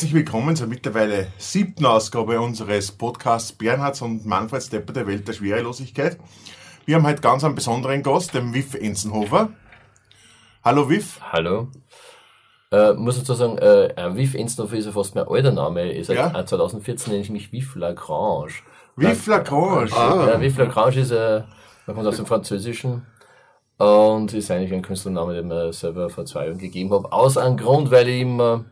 Herzlich willkommen zur mittlerweile siebten Ausgabe unseres Podcasts Bernhards und Manfred Stepper der Welt der Schwerelosigkeit. Wir haben heute ganz einen besonderen Gast, den Wiff Enzenhofer. Hallo Wiff. Hallo. Äh, muss dazu sagen, äh, Wiff Enzenhofer ist ja fast mein alter Name. Ist ja. 2014 nenne ich mich Wiff Lagrange. Wiff Lagrange. Ah. Ja, Wiff Lagrange ist, äh, man kommt aus dem Französischen und ist eigentlich ein Künstlername, den mir selber vor zwei Jahren gegeben habe. Aus einem Grund, weil ich immer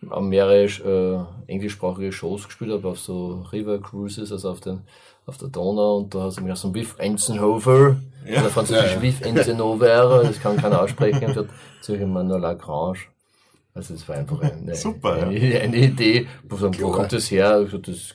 mehrere äh, englischsprachige Shows gespielt habe auf so River Cruises, also auf, den, auf der Donau und da hast du mich auch so ein Biff Enzenhofer, ja. oder französisch ja, Biff Enzenhover, das kann keiner aussprechen, und dort ziehe ich immer nur Lagrange. Also das war einfach eine, Super, eine, ja. eine Idee, wo, so, wo kommt das her? Ich das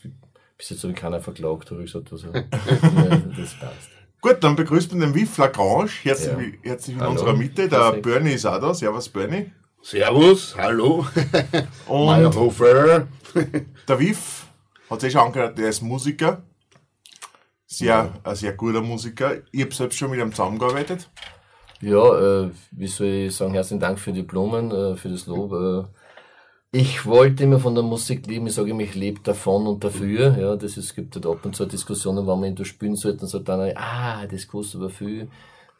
bis jetzt habe ich keiner verklagt, habe ich gesagt, also, das passt. Gut, dann begrüßt man den Wiff Lagrange, herzlich, ja. herzlich in Hallo. unserer Mitte, der Bernie ist auch da, servus Bernie. Servus, hallo. Und Meyerhofer. der Wiff hat sich schon angehört, der ist Musiker. Sehr, ja. ein sehr guter Musiker. Ich habe selbst schon mit ihm zusammengearbeitet. Ja, äh, wie soll ich sagen, herzlichen Dank für die Blumen, äh, für das Lob. Äh, ich wollte immer von der Musik leben, ich sage immer, ich lebe davon und dafür. Ja, das ist, es gibt halt ab und zu Diskussionen, wann man ihn spielen sollte, und sagt dann, ah, das kostet aber viel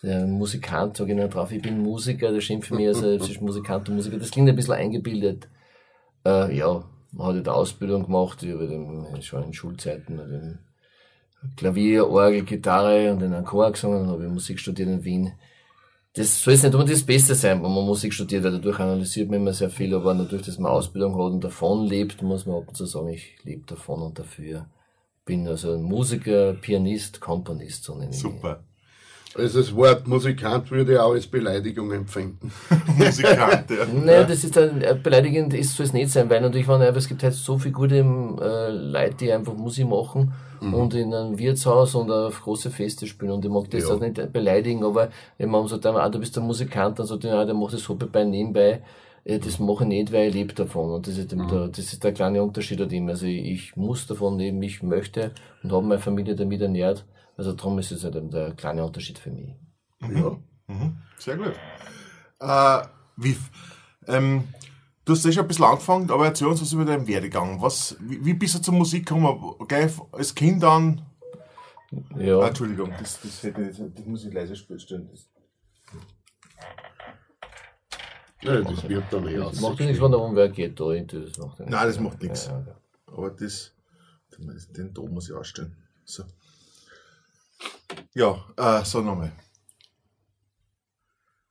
der Musikant, sage ich noch drauf, ich bin Musiker, schimpft für mich als ist Musikant und Musiker. Das klingt ein bisschen eingebildet. Äh, ja, man hat halt eine Ausbildung gemacht, ich habe schon in Schulzeiten den Klavier, Orgel, Gitarre und einem Chor gesungen, dann habe ich Musik studiert in Wien. Das soll jetzt nicht immer das Beste sein, wenn man Musik studiert, weil dadurch analysiert man immer sehr viel, aber natürlich, dass man Ausbildung hat und davon lebt, muss man ab und zu sagen, ich lebe davon und dafür. Bin also ein Musiker, Pianist, Komponist, so nenne ich Super. Also das Wort Musikant würde ich auch als Beleidigung empfinden. Musikant, ja. Nein, das ist dann, äh, beleidigend ist soll es nicht sein, weil natürlich, wenn es gibt halt so viele gute äh, Leute, die einfach Musik machen mhm. und in einem Wirtshaus und auf große Feste spielen und ich mag das ja. auch nicht beleidigen, aber wenn man sagt, ah, du bist ein Musikant, dann sagt er, der macht das Hobby bei nebenbei, das mache ich nicht, weil ich lebe davon. Und das ist, mhm. der, das ist der kleine Unterschied an dem. Also ich, ich muss davon leben, ich möchte und habe meine Familie damit ernährt. Also darum ist es halt der kleine Unterschied für mich. Mhm. Ja. Mhm. Sehr gut. Äh, wie, ähm, du hast ja schon ein bisschen angefangen, aber erzähl uns was über deinen Werdegang. Was, wie, wie bist du zur Musik gekommen? Gleich als Kind dann? Ja. Ah, Entschuldigung, das, das, das, das, muss ich leise stellen. Das. Ja, das wird dann eher. Das macht nichts, wenn der Umwehr geht da. Das macht Nein, das macht nichts. Ja, ja. Aber das, den Ton muss ich ausstellen. So. Ja, äh, so nochmal.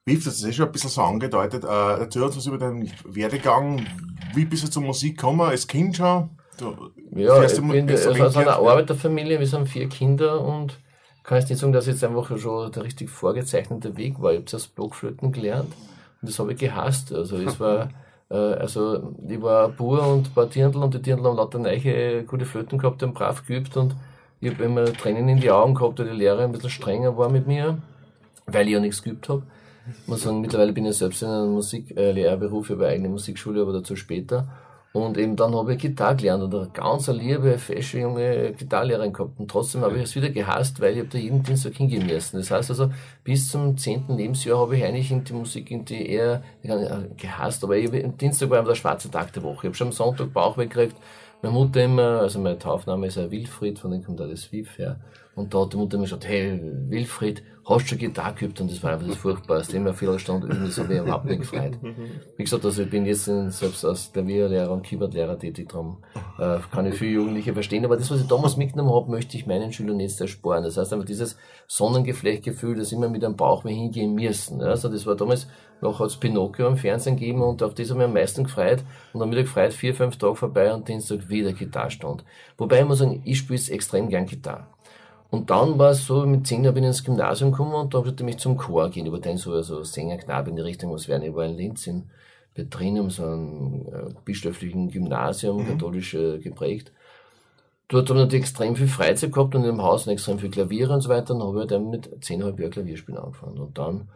Wie das ist eh schon ein bisschen so angedeutet. Äh, erzähl uns was über deinen Werdegang. Wie bist du zur Musik gekommen? Als Kind schon? Du, ja, ich bin also aus einer Arbeiterfamilie. Wir sind vier Kinder und kann jetzt nicht sagen, dass jetzt einfach schon der richtig vorgezeichnete Weg war. Ich habe zuerst Blockflöten gelernt und das habe ich gehasst. Also es war, äh, also ich war pur und ein paar Dirndl und die Dirndl haben lauter neue gute Flöten gehabt und brav geübt und ich habe immer Tränen in die Augen gehabt, weil die Lehrer ein bisschen strenger war mit mir, weil ich ja nichts geübt habe. Ich muss sagen, mittlerweile bin ich selbst in einem Musiklehrberuf, äh, ich habe eigene Musikschule, aber dazu später. Und eben dann habe ich Gitarre gelernt und eine ganz liebe, fesche junge Gitarrlehrerin gehabt. Und trotzdem habe ich es wieder gehasst, weil ich habe da jeden Dienstag hingehen müssen. Das heißt also, bis zum zehnten Lebensjahr habe ich eigentlich in die Musik in die eher gehasst. Aber ich Dienstag war der schwarze Tag der Woche. Ich habe schon am Sonntag Bauch weggekriegt meine Mutter immer, also mein Taufname ist ja Wilfried, von dem kommt auch das Wiff her. Und da hat die Mutter immer gesagt, hey, Wilfried, hast du schon Gitarre geübt? Und das war einfach das Furchtbarste. Immer viel Stunde üben, das habe ich überhaupt nicht gefreut. Wie gesagt, also ich bin jetzt selbst als Klavierlehrer und Keyboardlehrer tätig, darum äh, kann ich viele Jugendliche verstehen. Aber das, was ich damals mitgenommen habe, möchte ich meinen Schülern jetzt ersparen. Das heißt einfach dieses Sonnengeflechtgefühl, das immer mit einem Bauch mehr hingehen müssen. Also das war damals noch hat es Pinocchio im Fernsehen gegeben und auf das habe ich am meisten gefreut. Und dann wieder gefreut, vier, fünf Tage vorbei und Dienstag wieder Gitarrstand. Wobei ich muss sagen, ich spiele extrem gern Gitarre. Und dann war es so, mit zehn Jahren bin ich ins Gymnasium gekommen und da wollte ich mich zum Chor gehen. Über den so also Sängerknabe in die Richtung, was werden. Ich war in Linz in Betrinum, so einem äh, bischöflichen Gymnasium, mhm. katholisch äh, geprägt. Dort habe ich natürlich extrem viel Freizeit gehabt und in dem Haus extrem viel Klavier und so weiter. Dann habe ich dann mit zehnhalb Jahren Klavierspielen angefangen. Und dann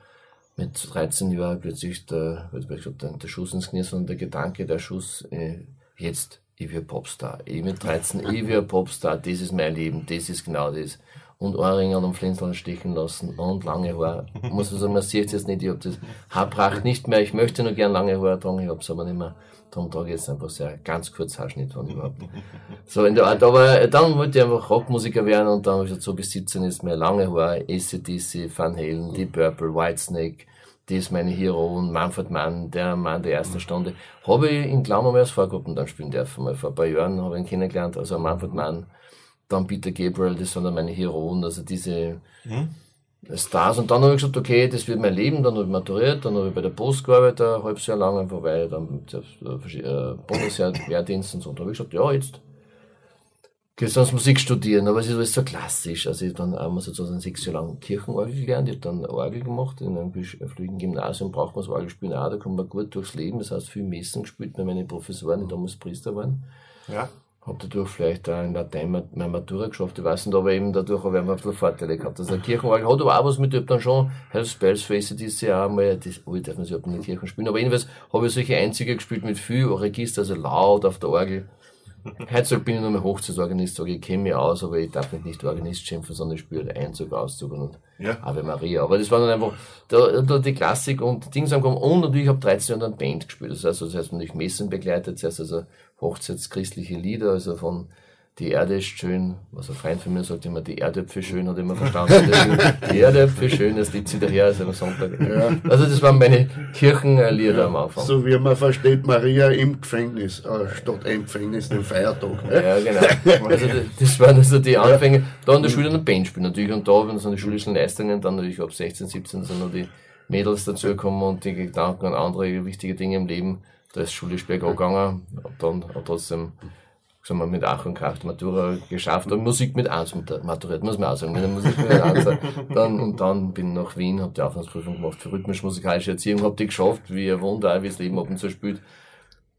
mit 13 Jahren plötzlich der, der, der Schuss ins Knie, sondern der Gedanke, der Schuss, äh, jetzt, ich will Popstar. Ich mit 13, ich will Popstar, das ist mein Leben, das ist genau das. und Ohrringe und Flinseln stechen lassen und lange Haare. Muss ich sagen, man sieht es jetzt nicht, ich habe das Haarpracht nicht mehr. Ich möchte nur gern lange Haare tragen, ich habe es aber nicht mehr. Darum trage ich jetzt einfach sehr ganz kurz Haarschnitt, wenn überhaupt. So in der Art. Aber dann wollte ich einfach Rockmusiker werden und dann habe ich gesagt, so bis 17 ist mir lange Haare, ACDC, Van Halen, Deep Purple, Whitesnake, ist meine Heroen, Manfred Mann, der Mann der ersten Stunde. Habe ich in Glauben als Vorgruppen dann spielen dürfen. Mal vor ein paar Jahren habe ich ihn kennengelernt, also Manfred Mann, dann Peter Gabriel, das sind dann meine Heroen, also diese mhm. Stars. Und dann habe ich gesagt, okay, das wird mein Leben, dann habe ich maturiert, dann habe ich bei der Post gearbeitet, ein halbes Jahr lang, einfach weil ich dann äh, Bundeswehrdienst und so. Und dann habe ich gesagt, ja, jetzt gehst du Musik studieren, aber es ist alles so klassisch. Also ich habe dann einmal sozusagen sechs Jahre lang Kirchenorgel gelernt, ich habe dann Orgel gemacht, in einem flügigen Gymnasium braucht man das Orgelspielen auch, da kommt man gut durchs Leben, das heißt viel Messen gespielt bei meinen Professoren, die damals Priester waren. Ja. Hab dadurch vielleicht auch in Latein meine Matura geschafft, ich weiß nicht, aber eben dadurch habe ich ein bisschen Vorteile gehabt. Also Kirchenorgel hat aber auch was mit, ich habe dann schon Hells Spells für ACDC auch mal, das, oh, ich darf nicht in der Kirche spielen, aber jedenfalls habe ich solche Einzige gespielt mit viel Register, also laut auf der Orgel. Heutzutage bin ich nur mehr Hochzeitsorganist, sage ich, kenne mich aus, aber ich darf mich nicht Organist schimpfen, sondern ich spiele Einzug, Auszug und ja. Ave Maria. Aber das war dann einfach da, da die Klassik und Dings angekommen. Und natürlich habe ich 13 Jahre dann Band gespielt. Das heißt, das heißt, ich Messen begleitet, zuerst also hochzeitschristliche Lieder, also von die Erde ist schön, was ein Freund von mir sagt immer, die Erdäpfel schön, hat immer verstanden. die Erdäpfel schön, das liegt sie daher, ist am Sonntag. Ja. Also das waren meine Kirchenlieder ja, am Anfang. So wie man versteht, Maria im Gefängnis, äh, statt im Gefängnis den Feiertag. Ja, genau. Also das, das waren also die Anfänge. Da in der Schule dann Band spielen natürlich und da, wenn es an die schulischen Leistungen, dann natürlich ab 16, 17 sind noch die Mädels dazugekommen und die Gedanken an andere wichtige Dinge im Leben. Da ist schulisch bergab gegangen, dann trotzdem sagen wir, mit Ach und Kraft Matura geschafft und Musik mit 1 maturiert, muss man auch sagen. Mit der Musik mit 1. Dann, und dann bin ich nach Wien, habe die Aufnahmeprüfung gemacht für rhythmisch-musikalische Erziehung, habe die geschafft, wie ein Wunder, wie das Leben ab und zu spielt.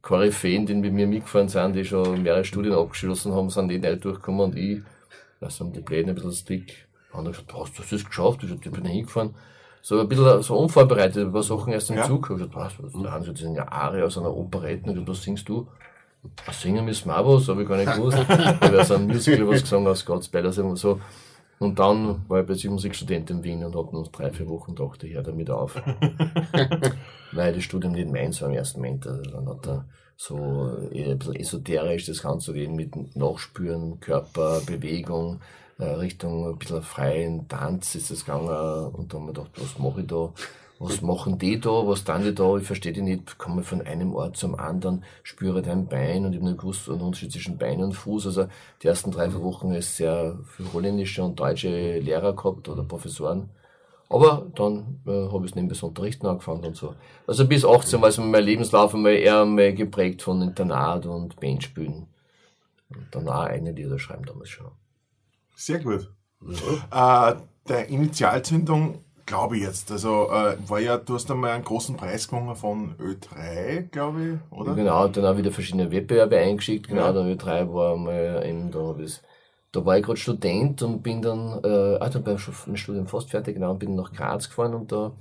Koryphäen, die mit mir mitgefahren sind, die schon mehrere Studien abgeschlossen haben, sind die nicht durchgekommen und ich, lass haben die Pläne ein bisschen strick. Und dann gesagt, hast du das geschafft? Ich, bin da hingefahren. So ein bisschen so unvorbereitet, ein paar Sachen erst im ja. Zug. Ich gesagt, was, was, da sind ja Arie aus einer Operette, und was singst du? Singen müssen wir auch was, habe ich gar nicht gewusst. da wäre so ein Musical was gesungen aus God's Palace und so. Und dann war ich plötzlich Musikstudent in Wien und habe noch drei, vier Wochen gedacht, ich höre damit auf. Weil das Studium nicht meins war im ersten Moment. Also dann hat er so eher ein bisschen esoterisch das Ganze reden mit Nachspüren, Körper, Bewegung, äh, Richtung ein bisschen freien Tanz ist das gegangen. Und dann habe ich gedacht, was mache ich da? Was machen die da, was tun die da, ich verstehe die nicht, komme von einem Ort zum anderen, spüre dein Bein und ich habe nicht gewusst, einen Unterschied zwischen Bein und Fuß. Also die ersten drei, vier Wochen ist sehr viel holländische und deutsche Lehrer gehabt oder Professoren. Aber dann äh, habe ich es nebenbei unterrichten angefangen und so. Also bis 18 war es mein Lebenslauf einmal eher mal geprägt von Internat und Bandspielen. Und dann auch eine Lieder schreiben damals schon. Sehr gut. Ja. Äh, der Initialzündung Glaube ich jetzt. Also äh, war ja, du hast einmal einen großen Preis gewonnen von Ö3, glaube ich, oder? Genau, dann auch wieder verschiedene Wettbewerbe eingeschickt. Genau, ja. der Ö3 war mal eben da, das, da war ich gerade Student und bin dann, äh, ah, dann war mein Studium fast fertig, genau, und bin nach Graz gefahren und da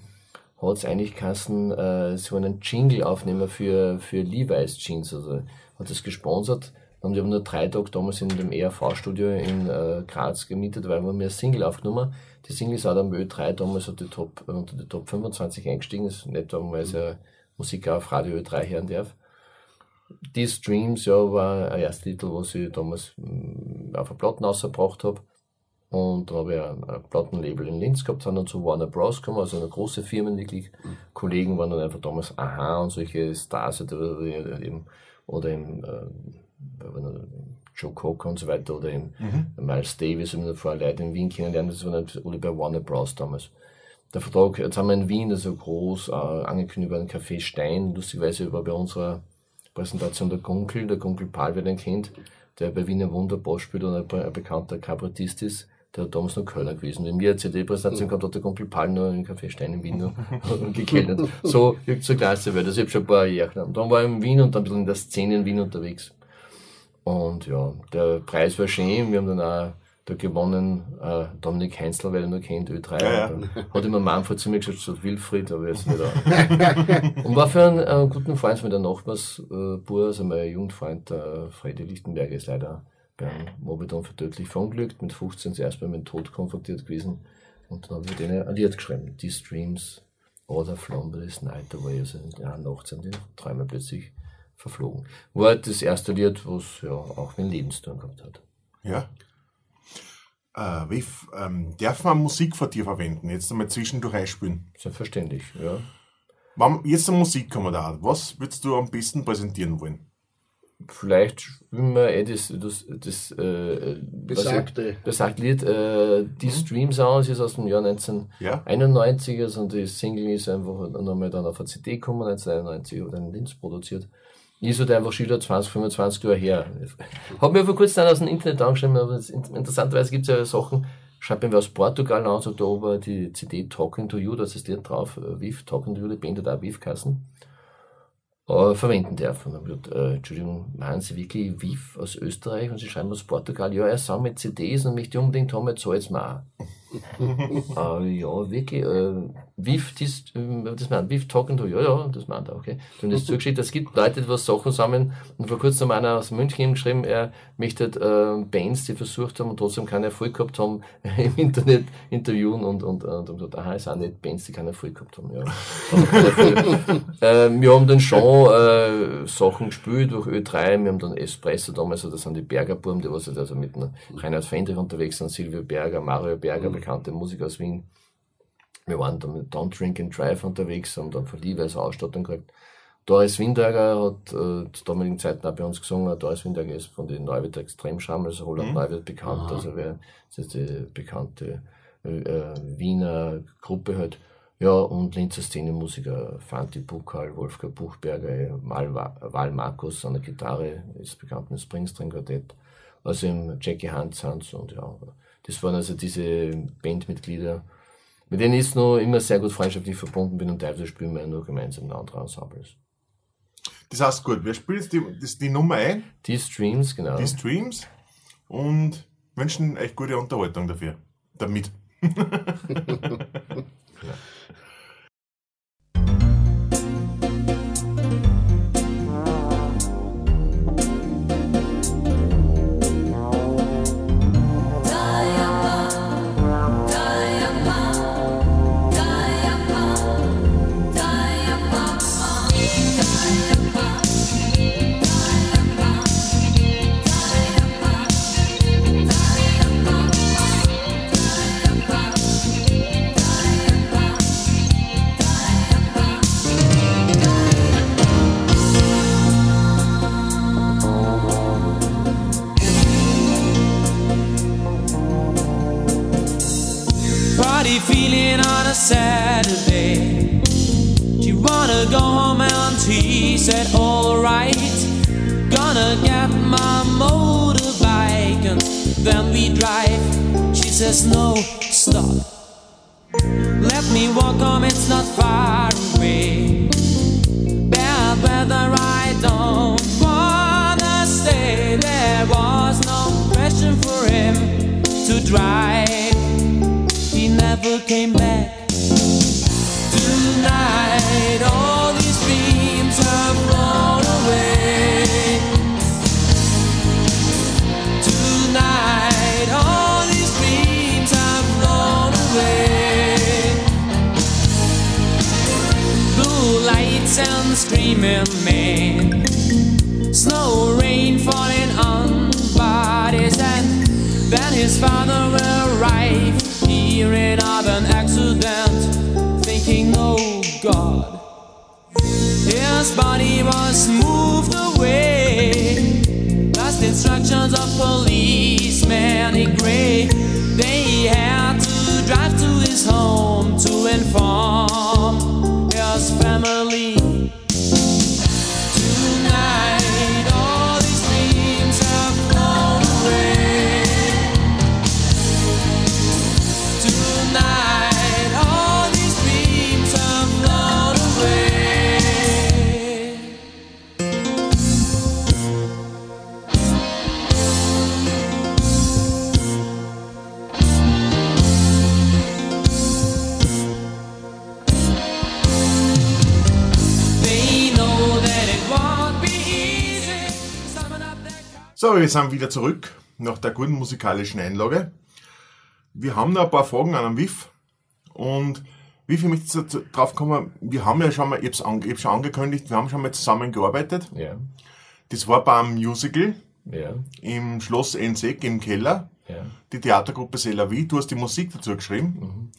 hat es eigentlich geheißen, äh, wollen einen Jingle aufnehmen für, für Levi's Jeans, also hat das gesponsert. Und wir haben nur drei Tage damals in dem ERV-Studio in äh, Graz gemietet, weil wir mir ein Single aufgenommen die Single ist auch am Ö3 damals die Top, äh, unter die Top 25 eingestiegen. Das ist nicht weil ich ja Musik auf Radio Ö3 hören darf. Die Streams, ja, war ein erster Titel, was ich damals mm, auf der Platten rausgebracht habe. Und dann habe ich ein, ein Plattenlabel in Linz gehabt, sind dann zu Warner Bros. gekommen, also eine große Firmen wirklich. Mhm. Kollegen waren dann einfach damals Aha und solche Stars oder, eben, oder im, äh, Joe Cocker und so weiter oder eben mhm. Miles Davis, wenn wir vorher Leute in Wien kennenlernen, das war nicht alle bei Warner Bros. damals. Der Vertrag, jetzt haben wir in Wien, also groß, äh, angekündigt über den Café Stein, lustigerweise war bei unserer Präsentation der Gunkel, der Gunkel Paul, wer den kennt, der bei Wiener Wunderbar spielt und ein, ein bekannter Kabarettist ist, der hat damals noch Kölner gewesen. Wenn wir eine CD-Präsentation gehabt hat der Kumpel Paul noch in Café Stein in Wien noch gekellert. So, zur Klasse wird. Also ich habe schon ein paar Jahre. Und dann war ich in Wien und dann ein bisschen in der Szene in Wien unterwegs. Und ja, der Preis war schön. Wir haben dann auch da gewonnen, äh, Dominik Heinzler, weil er nur kennt, Ö3. Ja, ja. Hat immer Manfred zu mir gesagt, so Wilfried, aber jetzt nicht auch. Und war für einen äh, guten Freund mit der Nachbarsbur, also mein Jugendfreund, der Freddy Lichtenberger ist leider beim Mobidon vertödlich verunglückt, mit 15 zuerst bei meinem Tod konfrontiert gewesen. Und dann habe ich denen ein Lied geschrieben. These Dreams, Order Flown by Night Away. Also in Nacht sind die Träume plötzlich verflogen. War halt das erste Lied, was ja auch mit Lebenstun gehabt hat. Ja. Äh, wie, ähm, darf man Musik von dir verwenden? Jetzt einmal zwischendurch einspielen. Selbstverständlich, ja. Wenn, jetzt eine Musik kommen da. Was würdest du am besten präsentieren wollen? Vielleicht spielen wir eh das, das, das äh, besagte, besagte Lied, äh, die mhm. Stream Sounds ist aus dem Jahr 1991, ja. also die Single ist einfach nochmal dann auf eine CD gekommen, 1991, oder in Linz produziert. Ist halt einfach schon 20, 25 Jahre her. Hab mir vor kurzem aus dem Internet angeschrieben, aber interessanterweise gibt es ja Sachen, schreibt mir aus Portugal an, sagt da oben die CD Talking to You, da ist das Lied drauf, äh, Viv, Talking to You, die Band hat auch Viv kassen äh, verwenden darf. Und dann äh, Entschuldigung, meinen Sie wirklich Viv aus Österreich und Sie schreiben aus Portugal? Ja, er mit CDs und möchte unbedingt haben, jetzt zahlt's mir auch. Äh, ja, wirklich, äh, Viv, das, äh, das meint, Viv talking to, ja, ja, das meint er, okay. Und das zugeschickt, es gibt Leute, die was Sachen sammeln, und vor kurzem hat einer aus München geschrieben, er möchte äh, Bands, die versucht haben und trotzdem keinen Erfolg gehabt haben, im Internet interviewen und, und, und, und gesagt, aha, es sind nicht Bands, die keinen Erfolg gehabt haben, ja. äh, wir haben dann schon äh, Sachen gespielt durch Ö3, wir haben dann Espresso damals, also das sind die Bergerburm, die was also mit Reinhard Fendrich unterwegs sind, Silvio Berger, Mario Berger, mhm bekannte Musiker aus Wien. Wir waren dann mit Don't Drink and Drive unterwegs, haben dann von Levi's Ausstattung gekriegt. Doris Windager hat äh, zu damaligen Zeiten auch bei uns gesungen. Doris Windager ist von den Neuwied Extremscham, also Roland mhm. Neuwied bekannt. Aha. Also wer, das ist die bekannte äh, Wiener Gruppe halt. Ja, und Linzer Szenemusiker Fanti Bukal, Wolfgang Buchberger, Val Markus an der Gitarre, ist bekannt mit Springstring Quartett. Also im Jackie Hans Hans und ja, das waren also diese Bandmitglieder, mit denen ich noch immer sehr gut freundschaftlich verbunden bin und teilweise spielen wir nur gemeinsam in anderen Ensembles. Das heißt gut, wer spielt jetzt die, das, die Nummer ein? Die Streams, genau. Die Streams und wünschen echt gute Unterhaltung dafür. Damit. ja. wir sind wieder zurück nach der guten musikalischen Einlage. Wir haben noch ein paar Fragen an den WIF und wie viel möchte ich drauf kommen? Wir haben ja schon mal, ich habe schon angekündigt, wir haben schon mal zusammengearbeitet. Ja. Das war beim Musical Ja. im Schloss Ensek im Keller. Ja. Die Theatergruppe Selavi, du hast die Musik dazu geschrieben.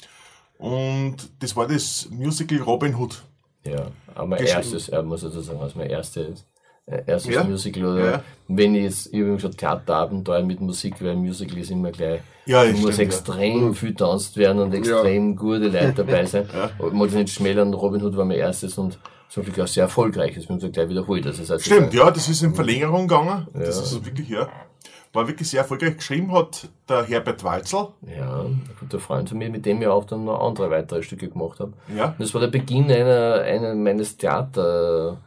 Mhm. Und das war das Musical Robin Hood. Ja, aber erstes, er muss also sagen, also mein erstes, erstes Ja. Musical oder Ja. wenn ich jetzt, ich habe immer schon Theaterabenteuer mit Musik, weil Musical ist immer gleich, Ja, das muss stimmt, ja. extrem viel tanzt werden und extrem gute Leute dabei sein. Ja. Ich mag nicht schmälern, Robin Hood war mein erstes und zum Glück auch sehr erfolgreich, das wird gleich wiederholt. Also das heißt, Stimmt, ja, das ist in Verlängerung gegangen. Das Ja. ist also wirklich, ja. War wirklich sehr erfolgreich. Geschrieben hat der Herbert Walzel. Ja, ein guter Freund von mir, mit dem ich auch dann noch andere weitere Stücke gemacht habe. Ja. Das war der Beginn einer, einer meines Theater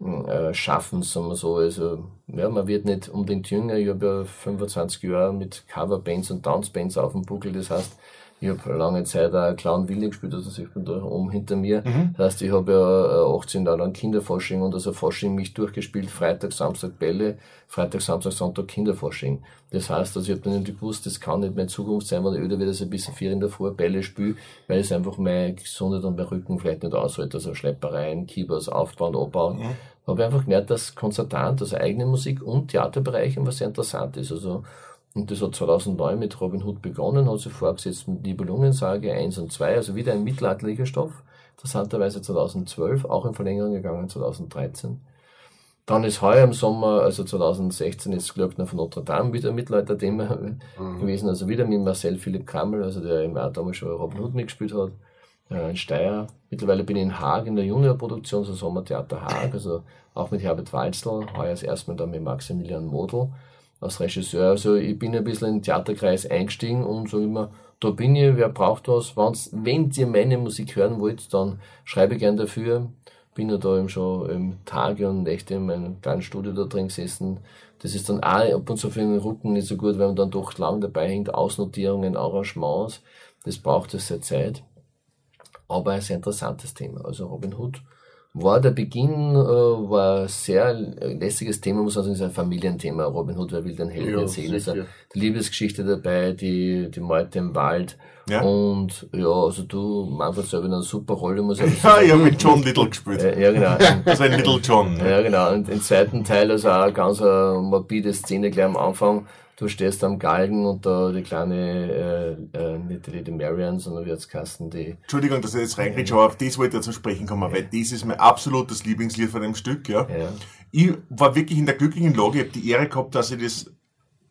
äh, Schaffens, sagen wir so. Also, ja, man wird nicht unbedingt jünger. Ich habe ja 25 Jahre mit Coverbands und Dance-Bands auf dem Buckel. Das heißt, ich habe lange Zeit auch Clown Willi gespielt, also sieht man da oben hinter mir. Das heißt, ich habe ja äh, 18 Jahre lang Kinderforschung und also Forschung mich durchgespielt. Freitag, Samstag Bälle, Freitag, Samstag, Sonntag Kinderforschung. Das heißt, also ich habe dann irgendwie gewusst, das kann nicht meine Zukunft sein, wenn ich öder wieder so ein bisschen vier in der Früh Bälle spiele, weil es einfach meine Gesundheit und mein Rücken vielleicht nicht aushält. Also Schleppereien, Keyboards aufbauen, abbauen. Habe einfach gemerkt, dass Konzertant, also eigene Musik und Theaterbereich immer sehr interessant ist. Also, und das hat 2009 mit Robin Hood begonnen, hat sich vorgesetzt mit Nibelungensage 1 und 2, also wieder ein mittelalterlicher Stoff. Interessanterweise 2012, auch in Verlängerung gegangen 2013. Dann ist heuer im Sommer, also 2016, ist Glöckner von Notre Dame wieder ein Mittelalter-Thema gewesen. Also wieder mit Marcel Philipp Krammel, also der im damals schon Robin Hood mitgespielt hat. Äh, in Steyr. Mittlerweile bin ich in Haag in der Juniorproduktion, so Sommertheater Haag, also auch mit Herbert Walzl, heuer das erste Mal dann mit Maximilian Model als Regisseur. Also ich bin ein bisschen in den Theaterkreis eingestiegen und so immer, da bin ich, wer braucht was, wenn's, wenn ihr meine Musik hören wollt, dann schreibe gern dafür. Bin ja da eben schon ähm, Tage und Nächte in meinem kleinen Studio da drin gesessen. Das ist dann auch ab und zu für den Rücken nicht so gut, weil man dann doch lang dabei hängt, Ausnotierungen, Arrangements. Das braucht es sehr Zeit. Aber ein sehr interessantes Thema. Also Robin Hood war der Beginn, äh, war ein sehr lässiges Thema, muss man sagen, ist ein Familienthema. Robin Hood, wer will den Helden Ja, erzählen? Sicher. die Liebesgeschichte dabei, die, die Meute im Wald. Ja. Und ja, also du, Manfred selber in einer super Rolle, muss ich Ja, ich habe mit John Little gespielt. Äh, ja, genau. Also ein Little John. ne? Ja, genau. Und im zweiten Teil, also auch ganz eine morbide Szene gleich am Anfang. Du stehst am Galgen und da die kleine, äh, äh, nicht die Lady Marian, sondern wie jetzt Kasten, die, Entschuldigung, dass ich jetzt reinkriege, aber auf das wollte ich zu sprechen kommen, weil das ist mein absolutes Lieblingslied von dem Stück. Ja. ja, Ich war wirklich in der glücklichen Lage, ich habe die Ehre gehabt, dass ich das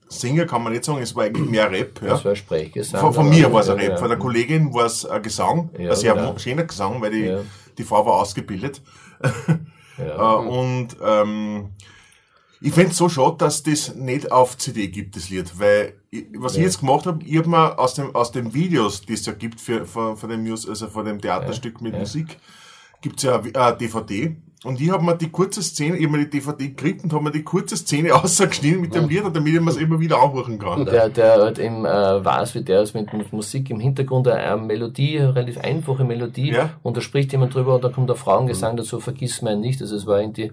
Singer kann man nicht sagen, es war eigentlich mehr Rap. Ja. das war Sprechgesang. Von, von mir war es ein ja, Rap, von der Kollegin war es ein Gesang, Ja, ein sehr genau. schöner Gesang, weil die, Ja. die Frau war ausgebildet. Ja. Äh, und ähm, ich find's so schade, dass das nicht auf CD gibt, das Lied, weil ich, was ich jetzt gemacht habe, ich habe mir aus dem aus den Videos, die es ja gibt für, von, von dem Mus also von dem Theaterstück mit ja. Musik, gibt's ja eine DVD. Und ich habe mir die kurze Szene, ich habe mir die DVD gekriegt und habe mir die kurze Szene ausgeschnitten mit dem Lied, damit ich mir es immer wieder anhören kann. Der, der halt eben äh, weiß, wie der ist mit, Musik im Hintergrund, eine, eine Melodie, eine relativ einfache Melodie, Ja. und da spricht jemand drüber und da kommt der Frauengesang dazu, vergiss mein nicht. Also es war irgendwie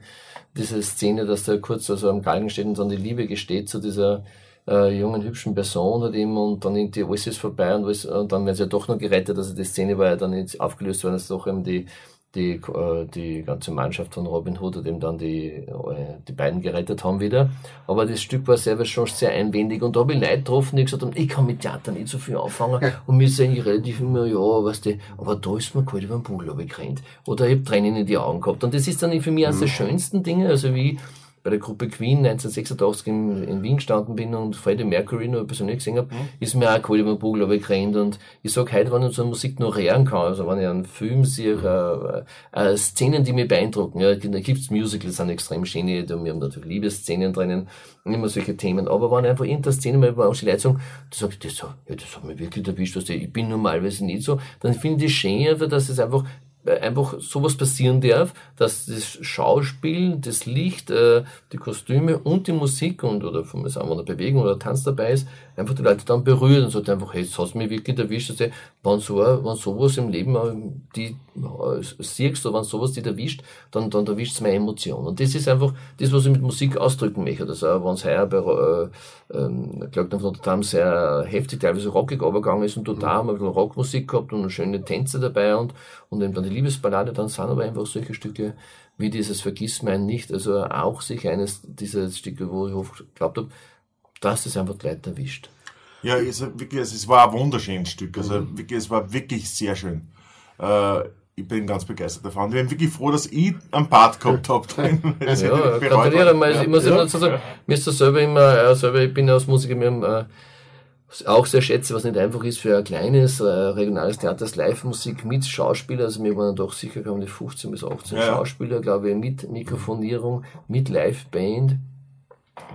diese Szene, dass der kurz also am Galgen steht und dann die Liebe gesteht zu dieser äh, jungen, hübschen Person hat eben und dann irgendwie alles ist vorbei und, alles, und dann werden sie ja doch noch gerettet. Also die Szene war ja dann jetzt aufgelöst worden, dass doch eben die die, äh, die ganze Mannschaft von Robin Hood hat eben dann die, äh, die beiden gerettet haben wieder. Aber das Stück war selber schon sehr einwendig und da habe ich Leute getroffen, die gesagt haben, ich kann mit Theater nicht so viel anfangen und mir ist eigentlich relativ immer, ja, weißt du, aber da ist mir kalt über den Bull gerannt. Oder ich habe Tränen in die Augen gehabt. Und das ist dann für mich eines der schönsten Dinge, also wie bei der Gruppe Queen 1986 in, in Wien gestanden bin und Freddie Mercury noch persönlich gesehen habe, ist mir auch kalt über den Bugel gerannt. Und ich sag heute, wenn ich so Musik noch hören kann, also wenn ich einen Film sehe, äh, äh, Szenen, die mich beeindrucken, ja, da gibt's Musicals, sind extrem schöne, da wir haben natürlich Liebesszenen drinnen, immer solche Themen. Aber wenn einfach irgendeine Szene mal über die Leute sagen, die sagen, das, ja, das hat mich wirklich erwischt, was ich bin normalerweise nicht so, dann finde ich es schön, einfach, dass es einfach einfach sowas passieren darf, dass das Schauspiel, das Licht, äh, die Kostüme und die Musik und oder von mir sagen, wenn eine Bewegung oder Tanz dabei ist, einfach die Leute dann berühren und sagt einfach, hey, jetzt hast du mich wirklich erwischt, also, wenn, so, wenn sowas im Leben äh, die äh, siehst oder wenn sowas dich erwischt, dann, dann erwischt es meine Emotion. Und das ist einfach das, was ich mit Musik ausdrücken möchte. Also, wenn es heuer bei äh, ähm, Glockner von Notre Dame sehr heftig, teilweise rockig übergegangen ist und total haben wir ein bisschen Rockmusik gehabt und schöne Tänze dabei und, und eben dann die Liebesballade, dann sind aber einfach solche Stücke wie dieses Vergiss mein nicht, also auch sich eines dieser Stücke, wo ich oft geglaubt habe, dass es einfach Leute erwischt. Ja, es, wirklich, es war ein wunderschönes Stück. Also mhm. wirklich, es war wirklich sehr schön. Äh, ich bin ganz begeistert davon. Ich bin wirklich froh, dass ich einen Part gehabt habe. ja, gratuliere mal. Ich muss ja. dazu sagen, mir ist das selber immer, äh, selber, ich bin ja als Musiker, mir äh, auch sehr schätze, was nicht einfach ist für ein kleines äh, regionales Theater, das Live-Musik mit Schauspieler, also wir waren doch sicher, glaube ich, 15 bis 18 ja. Schauspieler, glaube ich, mit Mikrofonierung, mit Live-Band.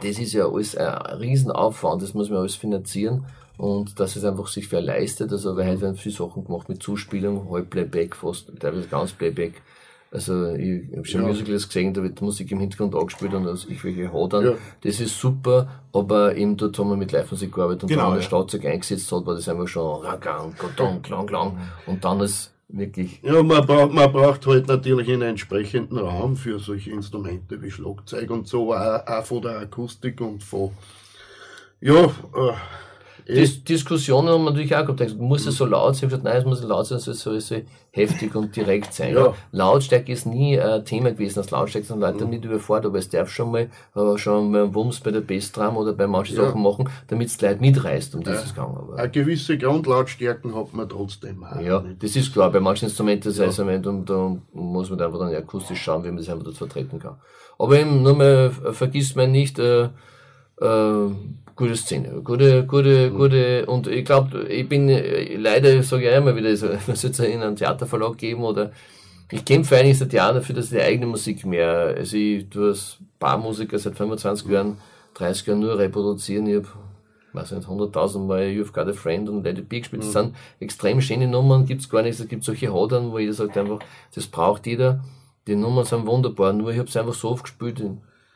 Das ist ja alles ein Riesenaufwand, das muss man alles finanzieren und dass es einfach sich wer leistet, also weil heute werden viele Sachen gemacht mit Zuspielung, halb Playback, fast teilweise ganz Playback also ich habe schon ja. Musicals gesehen, da wird Musik im Hintergrund angespielt und also ich welche hadern. Ja. Das ist super, aber eben dort haben wir mit Live-Musik gearbeitet und genau, wenn man ja. das Schlagzeug eingesetzt hat, war das einfach schon klang, klang, klang, klang. Und dann ist wirklich. Ja, man braucht, man braucht halt natürlich einen entsprechenden Raum für solche Instrumente wie Schlagzeug und so, auch, auch von der Akustik und von, ja, äh, Dis Diskussionen haben wir natürlich auch gehabt. Muss es so laut sein? Ich habe gesagt, nein, es muss nicht laut sein, es soll so heftig und direkt sein. Ja. Lautstärke ist nie ein Thema gewesen, das Lautstärke sind Leute mhm. nicht überfordert, aber es darf schon mal, äh, schon mal einen Wumms bei der Bassdrum oder bei manchen ja. Sachen machen, damit es Leute mitreißt, um dieses ja. Aber eine gewisse Grundlautstärken hat man trotzdem auch. Ja, nicht. das ist klar. Bei manchen Instrumenten, das heißt, und da muss man einfach dann akustisch schauen, wie man das einfach dort vertreten kann. Aber eben, nur mal, vergisst man nicht, äh, äh, gute Szene, gute, gute, mhm. gute, und ich glaube, ich bin leider, sage ich immer wieder, es wird in einem Theaterverlag geben oder ich kämpfe eigentlich seit Jahren dafür, dass ich die eigene Musik mehr, also ich tue als Barmusiker seit 25 Jahren, 30 Jahren nur reproduzieren, ich habe weiß nicht, 100.000 Mal You've Got a Friend und Let It Be gespielt. Das mhm. sind extrem schöne Nummern, gibt's gar nichts. Es gibt solche Hodern, wo jeder sagt einfach, das braucht jeder. Die Nummern sind wunderbar, nur ich habe es einfach so oft gespielt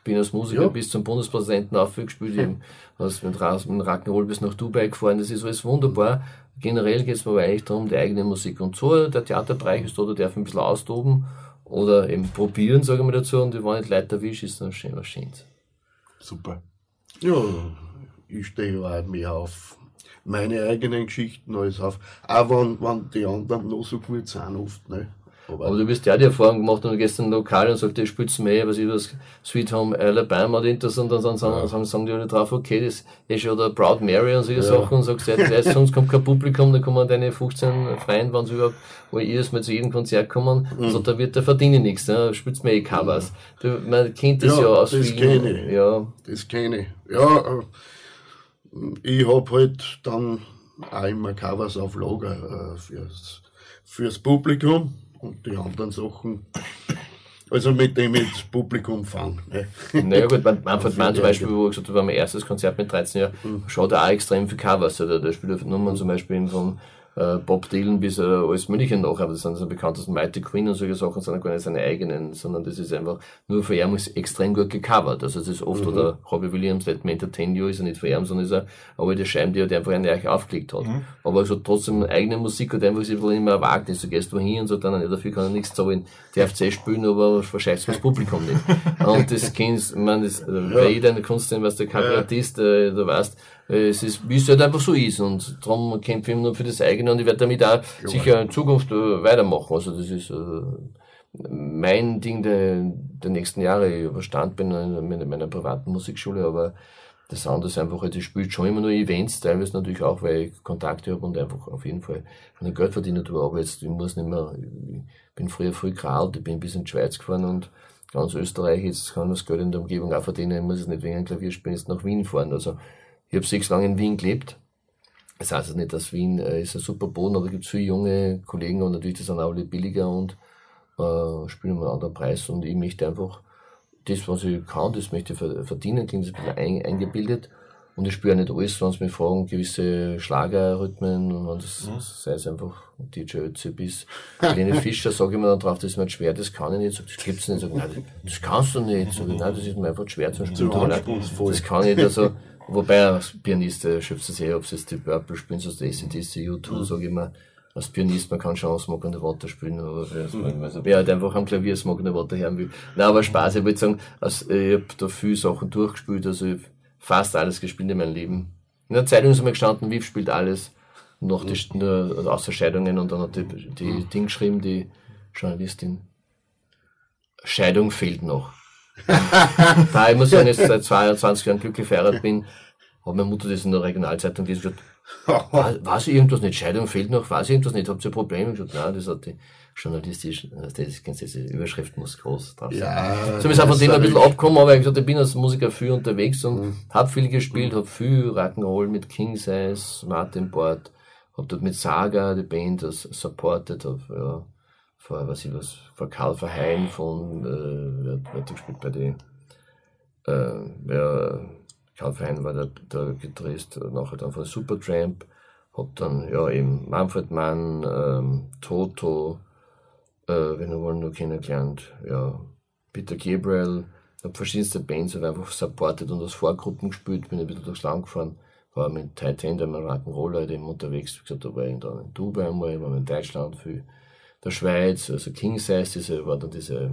bin als Musiker ja. bis zum Bundespräsidenten aufgespielt, hm. mit, mit Rock'n'Roll bis nach Dubai gefahren, das ist alles wunderbar. Generell geht es mir aber eigentlich darum, die eigene Musik. Und so, der Theaterbereich ist da, da darf ein bisschen austoben oder eben probieren, sage ich mal dazu, und wenn ich Leute erwische, ist dann schön was Schönes. Super. Ja, ich stehe auch mehr auf meine eigenen Geschichten als auf, auch wenn, wenn die anderen noch so gut sind oft, ne? Aber, aber du bist ja die Erfahrung gemacht und gestern lokal und sagst, du spielst mehr, was ich das Sweet Home Alabama oder das und dann sagen, ja. sagen, sagen die alle drauf, okay, das ist schon der Proud Mary und solche ja. Sachen und sagst, ja, das sonst kommt kein Publikum, dann kommen deine 15 Freunde, wenn sie überhaupt, wo ihr erst mal zu jedem Konzert kommen, mhm. so, da wird der verdienen nichts, ne? spielst mehr eh Covers. Du, man kennt das ja, ja aus das kenne ich. Ja. Das kenne ich. Ja, äh, ich hab halt dann auch immer Covers auf Lager äh, fürs, fürs Publikum und die anderen Sachen. Also mit dem das Publikum fange. Ne? Naja gut, Manfred Mann zum Beispiel, wo ich gesagt habe, mein erstes Konzert mit 13 Jahren, mhm. schaut er auch extrem viel Covers. Also, der spielt Nummern zum Beispiel von äh, Bob Dylan bis äh, alles Mögliche nach, aber das sind so bekanntesten Mighty Queen und solche Sachen sind gar nicht seine eigenen, sondern das ist einfach nur für ihn extrem gut gecovert. Also das ist oft, mhm. oder Robbie Williams, Let Me Entertain You, ist er nicht für ihn, sondern ist er aber die Scheiben, die er einfach eine Eiche aufgelegt hat. Mhm. Aber also trotzdem eigene Musik hat einfach sich immer wagt, du gehst wohin und so, dann nicht dafür kann er nichts zahlen, darf C spielen, aber verscheißt das Publikum nicht. Und das kennst, ich meine, das, äh, bei jeder Kunst, was der Kabarettist, äh, du weißt, äh, es ist, wie es halt einfach so ist. Und darum kämpfe ich nur für das eigene und ich werde damit auch ja, sicher in Zukunft äh, weitermachen. Also das ist äh, mein Ding der, der nächsten Jahre. Ich überstand bin in meiner privaten Musikschule, aber das andere ist einfach, ich spiele schon immer nur Events, teilweise natürlich auch, weil ich Kontakte habe und einfach auf jeden Fall eine Geld verdienen tue, aber jetzt, ich muss nicht mehr, ich bin früher früh geralt, ich bin bis in die Schweiz gefahren und ganz Österreich, jetzt kann man das Geld in der Umgebung auch verdienen, ich muss es nicht wegen einem Klavier spielen, jetzt nach Wien fahren, also ich habe sechs lange in Wien gelebt. Das heißt nicht, dass Wien äh, ist ein super Boden, aber es gibt viele junge Kollegen und natürlich, die sind auch alle billiger und äh, spielen einen anderen Preis. Und ich möchte einfach das, was ich kann, das möchte ich verdienen, klingt ein bisschen ein, eingebildet. Und ich spüre nicht alles, wenn sie mich fragen, gewisse Schlagerrhythmen, und wenn das, mhm. sei es einfach DJ Ötzi bis Helene Fischer, sage ich mir dann drauf, das ist mir schwer, das kann ich nicht, sag, das gibt's nicht, sag, nein, das kannst du nicht, sag, nein, das ist mir einfach schwer zu spielen, das kann ich nicht, also, wobei als Pianist äh, schöpft es eh, ob sie jetzt die Purple spielen, so das ACDC, U2, mhm. sage ich mir, als Pianist, man kann schon Smog in der Water spielen, oder mhm. also, wer halt einfach am Klavier der Water hören will. Nein, aber Spaß, ich würde sagen, also, ich hab da viele Sachen durchgespielt, also ich fast alles gespielt in meinem Leben. In der Zeitung ist einmal gestanden, Wief spielt alles, noch die, nur, also außer Scheidungen und dann hat die, die mhm. Ding geschrieben, die Journalistin. Scheidung fehlt noch. Da ich muss sagen, jetzt seit 22 Jahren glücklich verheiratet bin, hat meine Mutter das in der Regionalzeitung gelesen gesagt, war, war irgendwas nicht, Scheidung fehlt noch, war irgendwas nicht, habt ihr Probleme? Ich gesagt, nein, das hat die journalistisch, das kennst du, diese Überschrift muss groß drauf sein. Ja, so ist auch von dem ein bisschen abgekommen, aber ich gesagt, ich bin als Musiker viel unterwegs und mhm. hab viel gespielt, mhm. hab viel Rock'n'Roll mit King Size, Martin Bort, hab dort mit Saga, die Band, das supported, hab, ja, vor, was ich was, vor Karl Verheyen von, äh, wer, hat gespielt bei den, äh, ja, Karl Verheyen war der, der Gitarrist, nachher dann von Supertramp, hab dann, ja, eben Manfred Mann, ähm, Toto, äh, wenn wir wollen, nur kennengelernt. Ja, Peter Gabriel, habe verschiedenste Bands habe einfach supportet und aus Vorgruppen gespielt, bin ein bisschen durchs Land gefahren, war mit Titanium, mit Rock'n'Roller eben unterwegs, wie gesagt, da war ich dann in Dubai einmal, war in Deutschland, für der Schweiz, also King Size, diese, war dann diese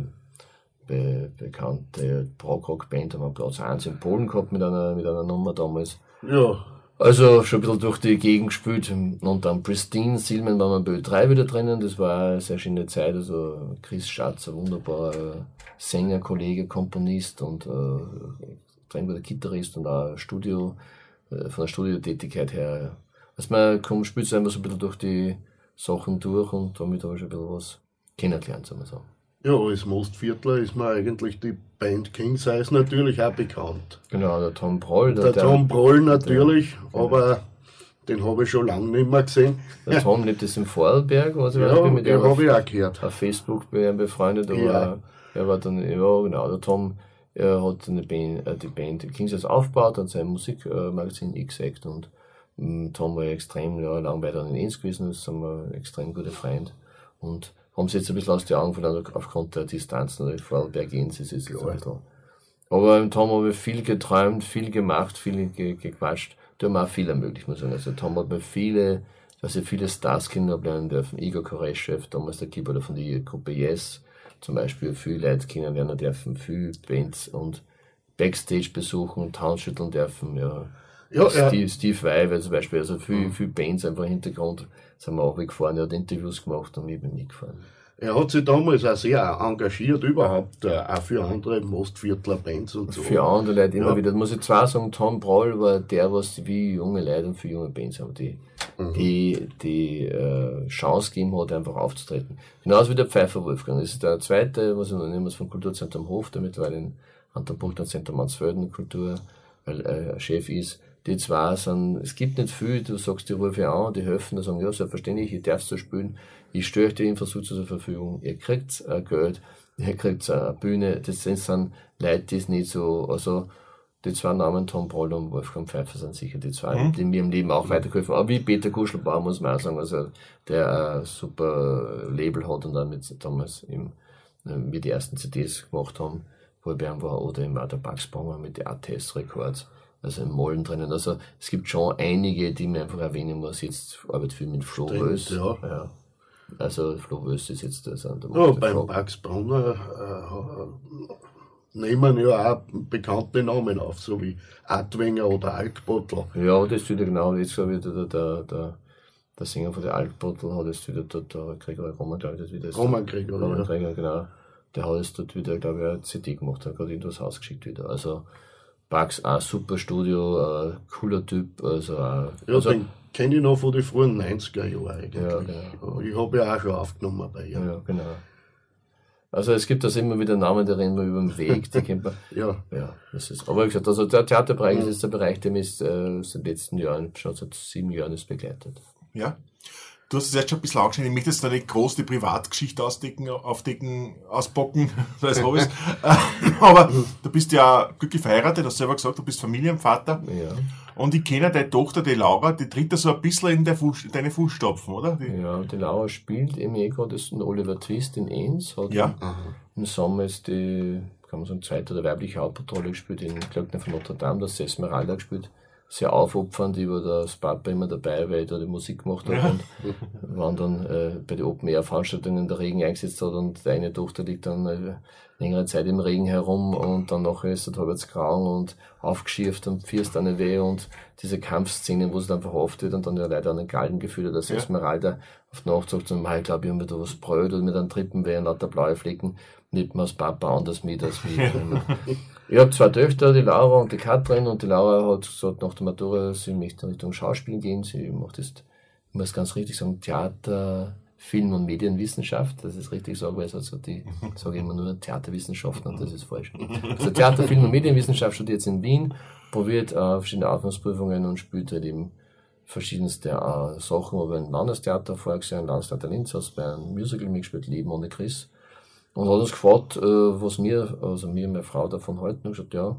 be bekannte Prog-Rock-Band, haben wir Platz 1 in Polen gehabt mit einer, mit einer Nummer damals. Ja. Also schon ein bisschen durch die Gegend gespielt und dann Pristine, Silman war man bei Ö3 wieder drinnen, das war eine sehr schöne Zeit, also Chris Schatz, ein wunderbarer Sänger, Kollege, Komponist und äh, der Gitarrist und auch Studio, äh, von der Studiotätigkeit her. Also man kommt, spielt einfach so ein bisschen durch die Sachen durch und damit habe ich schon ein bisschen was kennengelernt, sagen wir so. Ja, als Mostviertler ist mir eigentlich die Band King Size natürlich auch bekannt. Genau, der Tom Broll. Der, der Tom Broll natürlich, der, aber den habe ich schon lange nicht mehr gesehen. Der Tom lebt jetzt in Vorarlberg, was ich ja, weiß, mit dem habe ich auch gehört. Auf Facebook befreundet, aber ja. er war dann, ja genau, der Tom, er hat eine Band, äh, die Band King Size aufgebaut, hat sein Musikmagazin X-Act und Tom war extrem ja, lang bei dann in Enns gewesen, das sind wir extrem gute Freund und haben sie jetzt ein bisschen aus den Augen verloren aufgrund der Distanzen. Oder Vorarlberg Enns ist jetzt ein bisschen. Aber im Tom habe ich viel geträumt, viel gemacht, viel ge gequatscht. Da haben auch viel ermöglicht, muss ich sagen. Also Tom hat mir viele, also viele Stars kennenlernen dürfen. Igor Koreschew, damals der Keyboarder von der Gruppe Yes, zum Beispiel viele Leute kennenlernen dürfen, viele Bands und Backstage besuchen, Townschütteln dürfen, ja. Ja, Steve, ja. Steve Vai, zum Beispiel, also viel, mhm. viel Bands einfach im Hintergrund sind wir auch weggefahren, er hat Interviews gemacht und ich bin mitgefahren. Er hat sich damals auch sehr engagiert, überhaupt, auch für andere Mostviertler Bands und so. Für andere Leute immer ja. wieder. Das muss ich zwar sagen, Tom Brawl war der, was wie junge Leute und für junge Bands haben, die, mhm. die, die äh, Chance gegeben hat, einfach aufzutreten. Genauso wie der Pfeiffer Wolfgang. Das ist der zweite, was ich noch nehmen muss, vom Kulturzentrum Hof, der mittlerweile in Anton Buchtern Zentrum Mansfelden Kultur, weil äh, Chef ist die zwei sind, es gibt nicht viel, du sagst, die rufe an, die helfen, die sagen, ja, selbstverständlich, ich darf so spielen, ich stelle euch die Infrastruktur zur Verfügung, ihr kriegt äh, Geld, ihr kriegt eine Bühne, das sind Leute, die es nicht so, also, die zwei Namen Tom Broll und Wolfgang Pfeiffer sind sicher die zwei, mhm. die mir im Leben auch weitergeholfen haben. Aber wie Peter Kuschelbauer muss man auch sagen, also der ein super Label hat und damit damals im, äh, wir die ersten CDs gemacht haben, wo ich bei ihm war, oder im Bugs Bomber mit den ATS Records also im Mollen drinnen. Also es gibt schon einige, die man einfach erwähnen muss. Jetzt arbeite viel mit Flo Rös. Ja. ja. Also Flo Rös ist jetzt das an der Ja, beim Flo. Max Brunner äh, nehmen ja auch bekannte Namen auf, so wie Adwenger oder Altbottel. Ja, das ist wieder genau, jetzt glaube ich, der, der, der, der Sänger von der Altbottel hat jetzt wieder der, der Gregor Roman, glaube ich, wieder. Roman Gregor, Roman. Gregor, genau. Der hat jetzt dort wieder, glaube ich, eine CD gemacht, hat gerade in das Haus geschickt wieder. Also, Bugs auch super Studio, äh, cooler Typ. Also, äh, ja, also, den kenne ich noch von den frühen 90er Jahren eigentlich. Ja, genau. Ich habe ja auch schon aufgenommen bei ihm. Ja, genau. Also es gibt also immer wieder Namen, die rennen wir über den Weg, die kennt man. ja. ja das ist, aber wie gesagt, also der Theaterbereich ja. ist der Bereich, der mich äh, seit den letzten Jahren, schon seit sieben Jahren ist begleitet. Ja. Du hast es jetzt schon ein bisschen angeschaut. Ich möchte jetzt da nicht groß die Privatgeschichte ausdecken, aufdecken, ausbocken, so als Hobbys. Aber du bist ja glücklich verheiratet, hast selber gesagt, du bist Familienvater. Ja. Und ich kenne deine Tochter, die Laura, die tritt da so ein bisschen in deine Fußstapfen, oder? Die ja, die Laura spielt im eh gerade den Oliver Twist in Enns. Hat ja. Im Sommer ist die, kann man sagen, zweite oder weibliche Hauptpatrolle gespielt in Glöckner von Notre Dame, das Esmeralda gespielt sehr aufopfernd. Ich war da als Papa immer dabei, weil ich da die Musik gemacht habe. Ja. Und waren dann äh, bei den Open Air Veranstaltungen der Regen eingesetzt hat und deine Tochter liegt dann äh, längere Zeit im Regen herum und dann nachher ist er halbwegs grau und aufgeschirft und fierst eine weh und diese Kampfszenen, wo es dann verhofft wird und dann ja leider an den Galgen gefühlt hat, dass ja. Esmeralda auf Nacht sagt, so, ich glaube, ich habe mir da was bröt oder mit einem Trippen weh und lauter blaue Flecken, nimmt man als Papa anders mit als wie. Ich habe zwei Töchter, die Laura und die Katrin, und die Laura hat gesagt, nach der Matura, sie möchte in Richtung Schauspiel gehen. Sie macht jetzt, ich muss ganz richtig sagen, Theater, Film- und Medienwissenschaft. Das ist richtig sagen, weil also die sage immer nur Theaterwissenschaften und das ist falsch. Also Theater, Film- und Medienwissenschaft studiert jetzt in Wien, probiert äh, verschiedene Aufnahmeprüfungen und spielt halt eben verschiedenste äh, Sachen, aber ein Landestheater vorher gesehen, Landestheater Linz, hast bei einem Musical mitgespielt, Leben ohne Chris. Und hat uns gefragt, äh, was wir, also mir und meine Frau davon halten. Und gesagt, ja,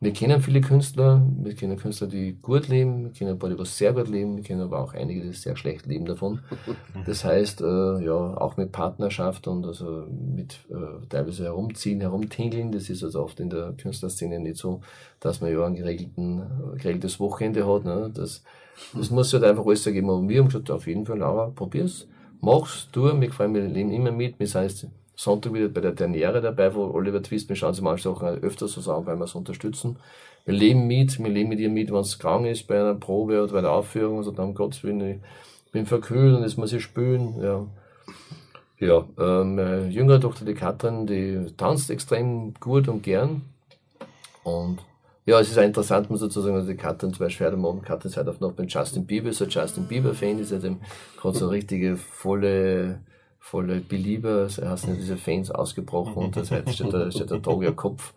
wir kennen viele Künstler, wir kennen Künstler, die gut leben, wir kennen ein paar, die was sehr gut leben, wir kennen aber auch einige, die sehr schlecht leben davon. Das heißt, äh, ja, auch mit Partnerschaft und also mit äh, teilweise herumziehen, herumtingeln, das ist also oft in der Künstlerszene nicht so, dass man ja ein geregelten, geregeltes Wochenende hat. Ne? Das, das muss halt einfach alles ergeben. Aber wir haben gesagt, auf jeden Fall, Laura, probier's, mach's, tu, wir gefallen, wir leben immer mit, wir sind Sonntag wieder bei der Derniere dabei, wo Oliver Twist, wir schauen sie manche Sachen öfter so sagen, weil wir es unterstützen. Wir leben mit, wir leben mit ihr mit, wenn es krank ist, bei einer Probe oder bei der Aufführung, also dann Gottes Willen, ich bin verkühlt und jetzt muss ich spülen, ja. Ja, äh, meine jüngere Tochter, die Katrin, die tanzt extrem gut und gern. Und ja, es ist auch interessant, muss ich dazu sagen, also die Katrin zum Beispiel heute Morgen, Katrin ist heute auf noch beim Justin Bieber, so Justin Bieber-Fan, ist ja gerade so richtige volle volle Belieber, es sind diese Fans ausgebrochen und das heißt, steht der, steht der Tag Kopf.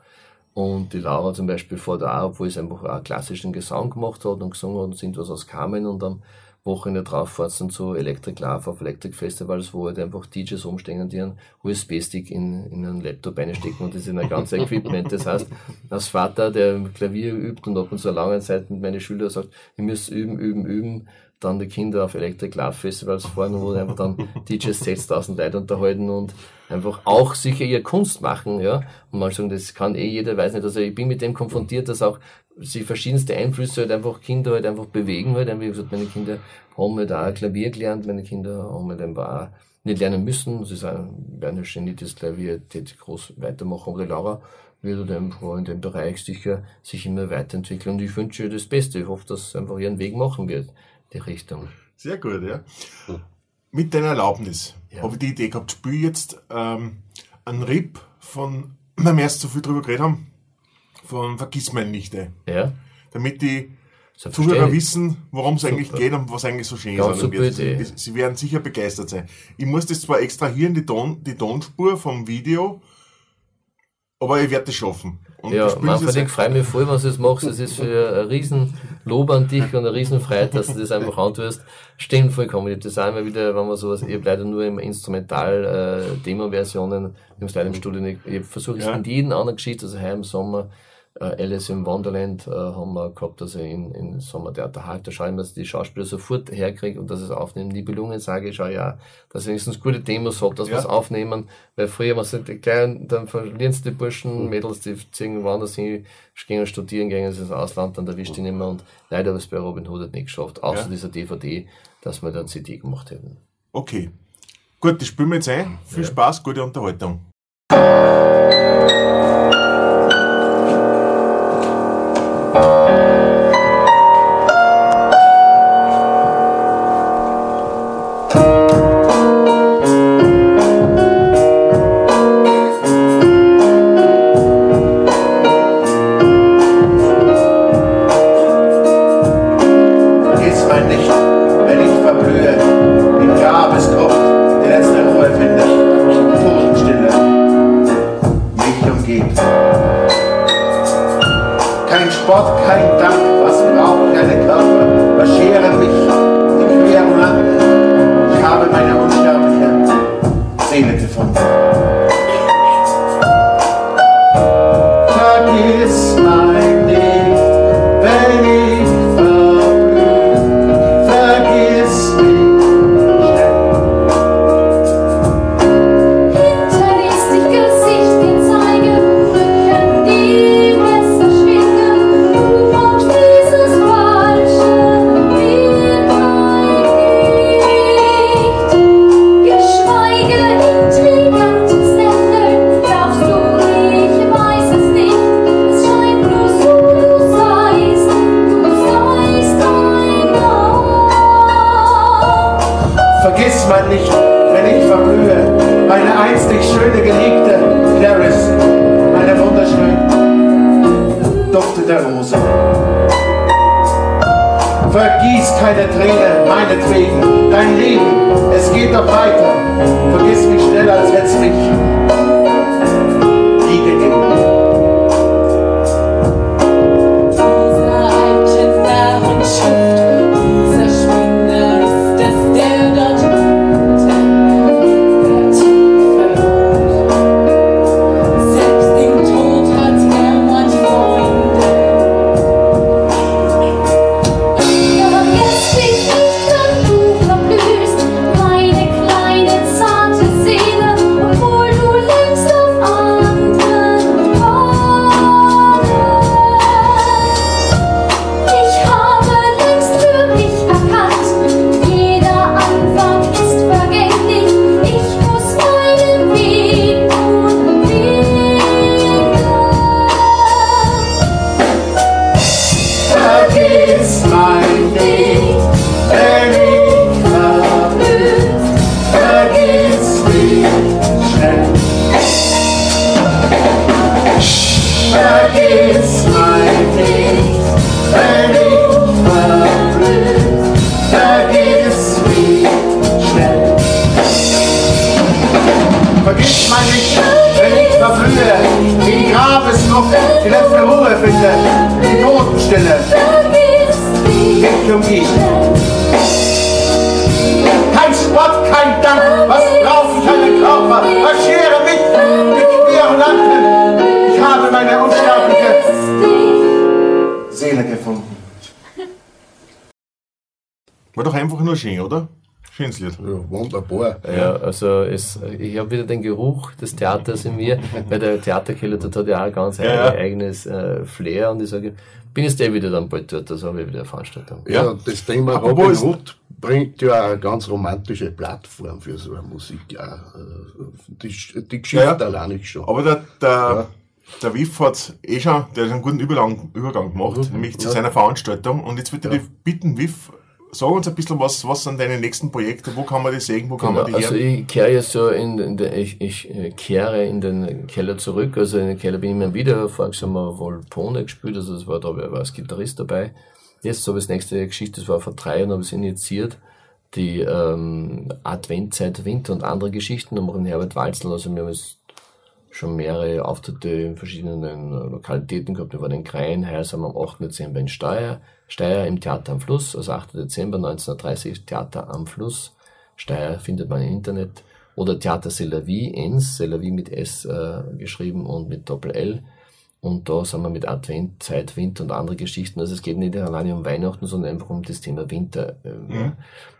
Und die Laura zum Beispiel vor da, obwohl sie einfach auch klassischen Gesang gemacht hat und gesungen hat und singt was aus Carmen und am Wochenende drauf fährt dann zu Electric Love auf Electric Festivals, wo halt einfach DJs umstehen, die einen USB-Stick in, in einen Laptop einstecken und das ist ein ganzes Equipment. Das heißt, als Vater, der Klavier übt und ab und zu langen Zeit mit meinen Schülern sagt, ihr müsst üben, üben, üben, dann die Kinder auf Electric Love Festivals fahren, wo einfach dann DJs 6000 Leute unterhalten und einfach auch sicher ihr Kunst machen, ja. Und mal sagen, das kann eh jeder, weiß nicht, also ich bin mit dem konfrontiert, dass auch sie verschiedenste Einflüsse halt einfach Kinder halt einfach bewegen halt. Wie gesagt, meine Kinder haben halt auch Klavier gelernt, meine Kinder haben halt einfach auch nicht lernen müssen. Sie sagen, werden ja schon nicht das Klavier groß weitermachen, die Laura wird halt einfach in dem Bereich sicher sich immer weiterentwickeln und ich wünsche ihr das Beste. Ich hoffe, dass sie einfach ihren Weg machen wird die Richtung. Sehr gut, ja. Hm. Mit deiner Erlaubnis ja. habe ich die Idee gehabt, spiele jetzt ähm, einen Rip von, wenn wir erst so viel drüber geredet haben, von Vergiss mein Nichte. Ja. Damit die Zuhörer wissen, worum es eigentlich geht und was eigentlich so schön Ganz ist. Sie, sie werden sicher begeistert sein. Ich muss das zwar extrahieren, die, Ton, die Tonspur vom Video, aber ich werde das schaffen. Und ja, Manfred, ich freue mich voll, wenn du das machst. Es ist für ein riesen Lob an dich und eine riesen Freiheit, dass du das einfach antust. Stimmt vollkommen. Ich habe das auch immer wieder, wenn man sowas, ich habe leider nur im Instrumental-Demo-Versionen, äh, es leider im Studio nicht, ich versuche es ja. in jedem anderen Geschichte, also heuer im Sommer, Alice im Wonderland äh, haben wir gehabt, also in, in Sommertheater Haag, da schaue ich mir, dass die Schauspieler sofort herkriege und dass es aufnehmen. Nibelungen sage ich, schau ja, dass wenigstens gute Demos hat, dass ja. wir es aufnehmen, weil früher, man sagt, gleich, dann verlieren sie die Burschen, Mädels, die ziehen woanders hin, gehen studieren, gehen ins Ausland, dann erwischt die nicht mehr und leider habe es bei Robin Hood nicht geschafft, außer ja. dieser DVD, dass wir dann CD gemacht hätten. Okay. Gut, das spielen wir jetzt ein. Viel ja. Spaß, gute Unterhaltung. Es, ich habe wieder den Geruch des Theaters in mir, weil der Theaterkeller dort hat ja auch ganz ja, ein eigenes äh, Flair und ich sage, bin jetzt eh wieder dann bald dort, also habe ich wieder eine Veranstaltung. Ja, ja das Thema Robin Hood bringt ja eine ganz romantische Plattform für so eine Musik. Ja, äh, die, die Geschichte ja, allein nicht schon. Aber der, der, der Wiff hat eh schon, der hat einen guten Übergang, Übergang gemacht, mhm. nämlich zu seiner Veranstaltung. Und jetzt würde ich bitten, Wiff, Sag uns ein bisschen was, was sind deine nächsten Projekte, wo kann man die sehen, wo kann genau, man die Also ich kehre jetzt so in, in den, ich, ich äh, kehre in den Keller zurück, also in den Keller bin ich immer wieder, voriges Jahr mal Volpone gespielt, also das war da, war als Gitarrist dabei. Jetzt so das nächste Geschichte, das war vor drei Jahren, habe ich es initiiert, die ähm, Adventzeit, Winter und andere Geschichten, um den Herbert Walzel, also wir haben jetzt schon mehrere Auftritte in verschiedenen äh, Lokalitäten gehabt. Wir waren in Krein, heuer sind wir am 8. Dezember in Steyr, Steyr im Theater am Fluss, also 8. Dezember 1930, Theater am Fluss. Steyr findet man im Internet. Oder Theater Selavi, Ens, Selavi mit S äh, geschrieben und mit Doppel L. Und da sind wir mit Advent, Zeit, Winter und andere Geschichten. Also es geht nicht alleine um Weihnachten, sondern einfach um das Thema Winter. Mhm.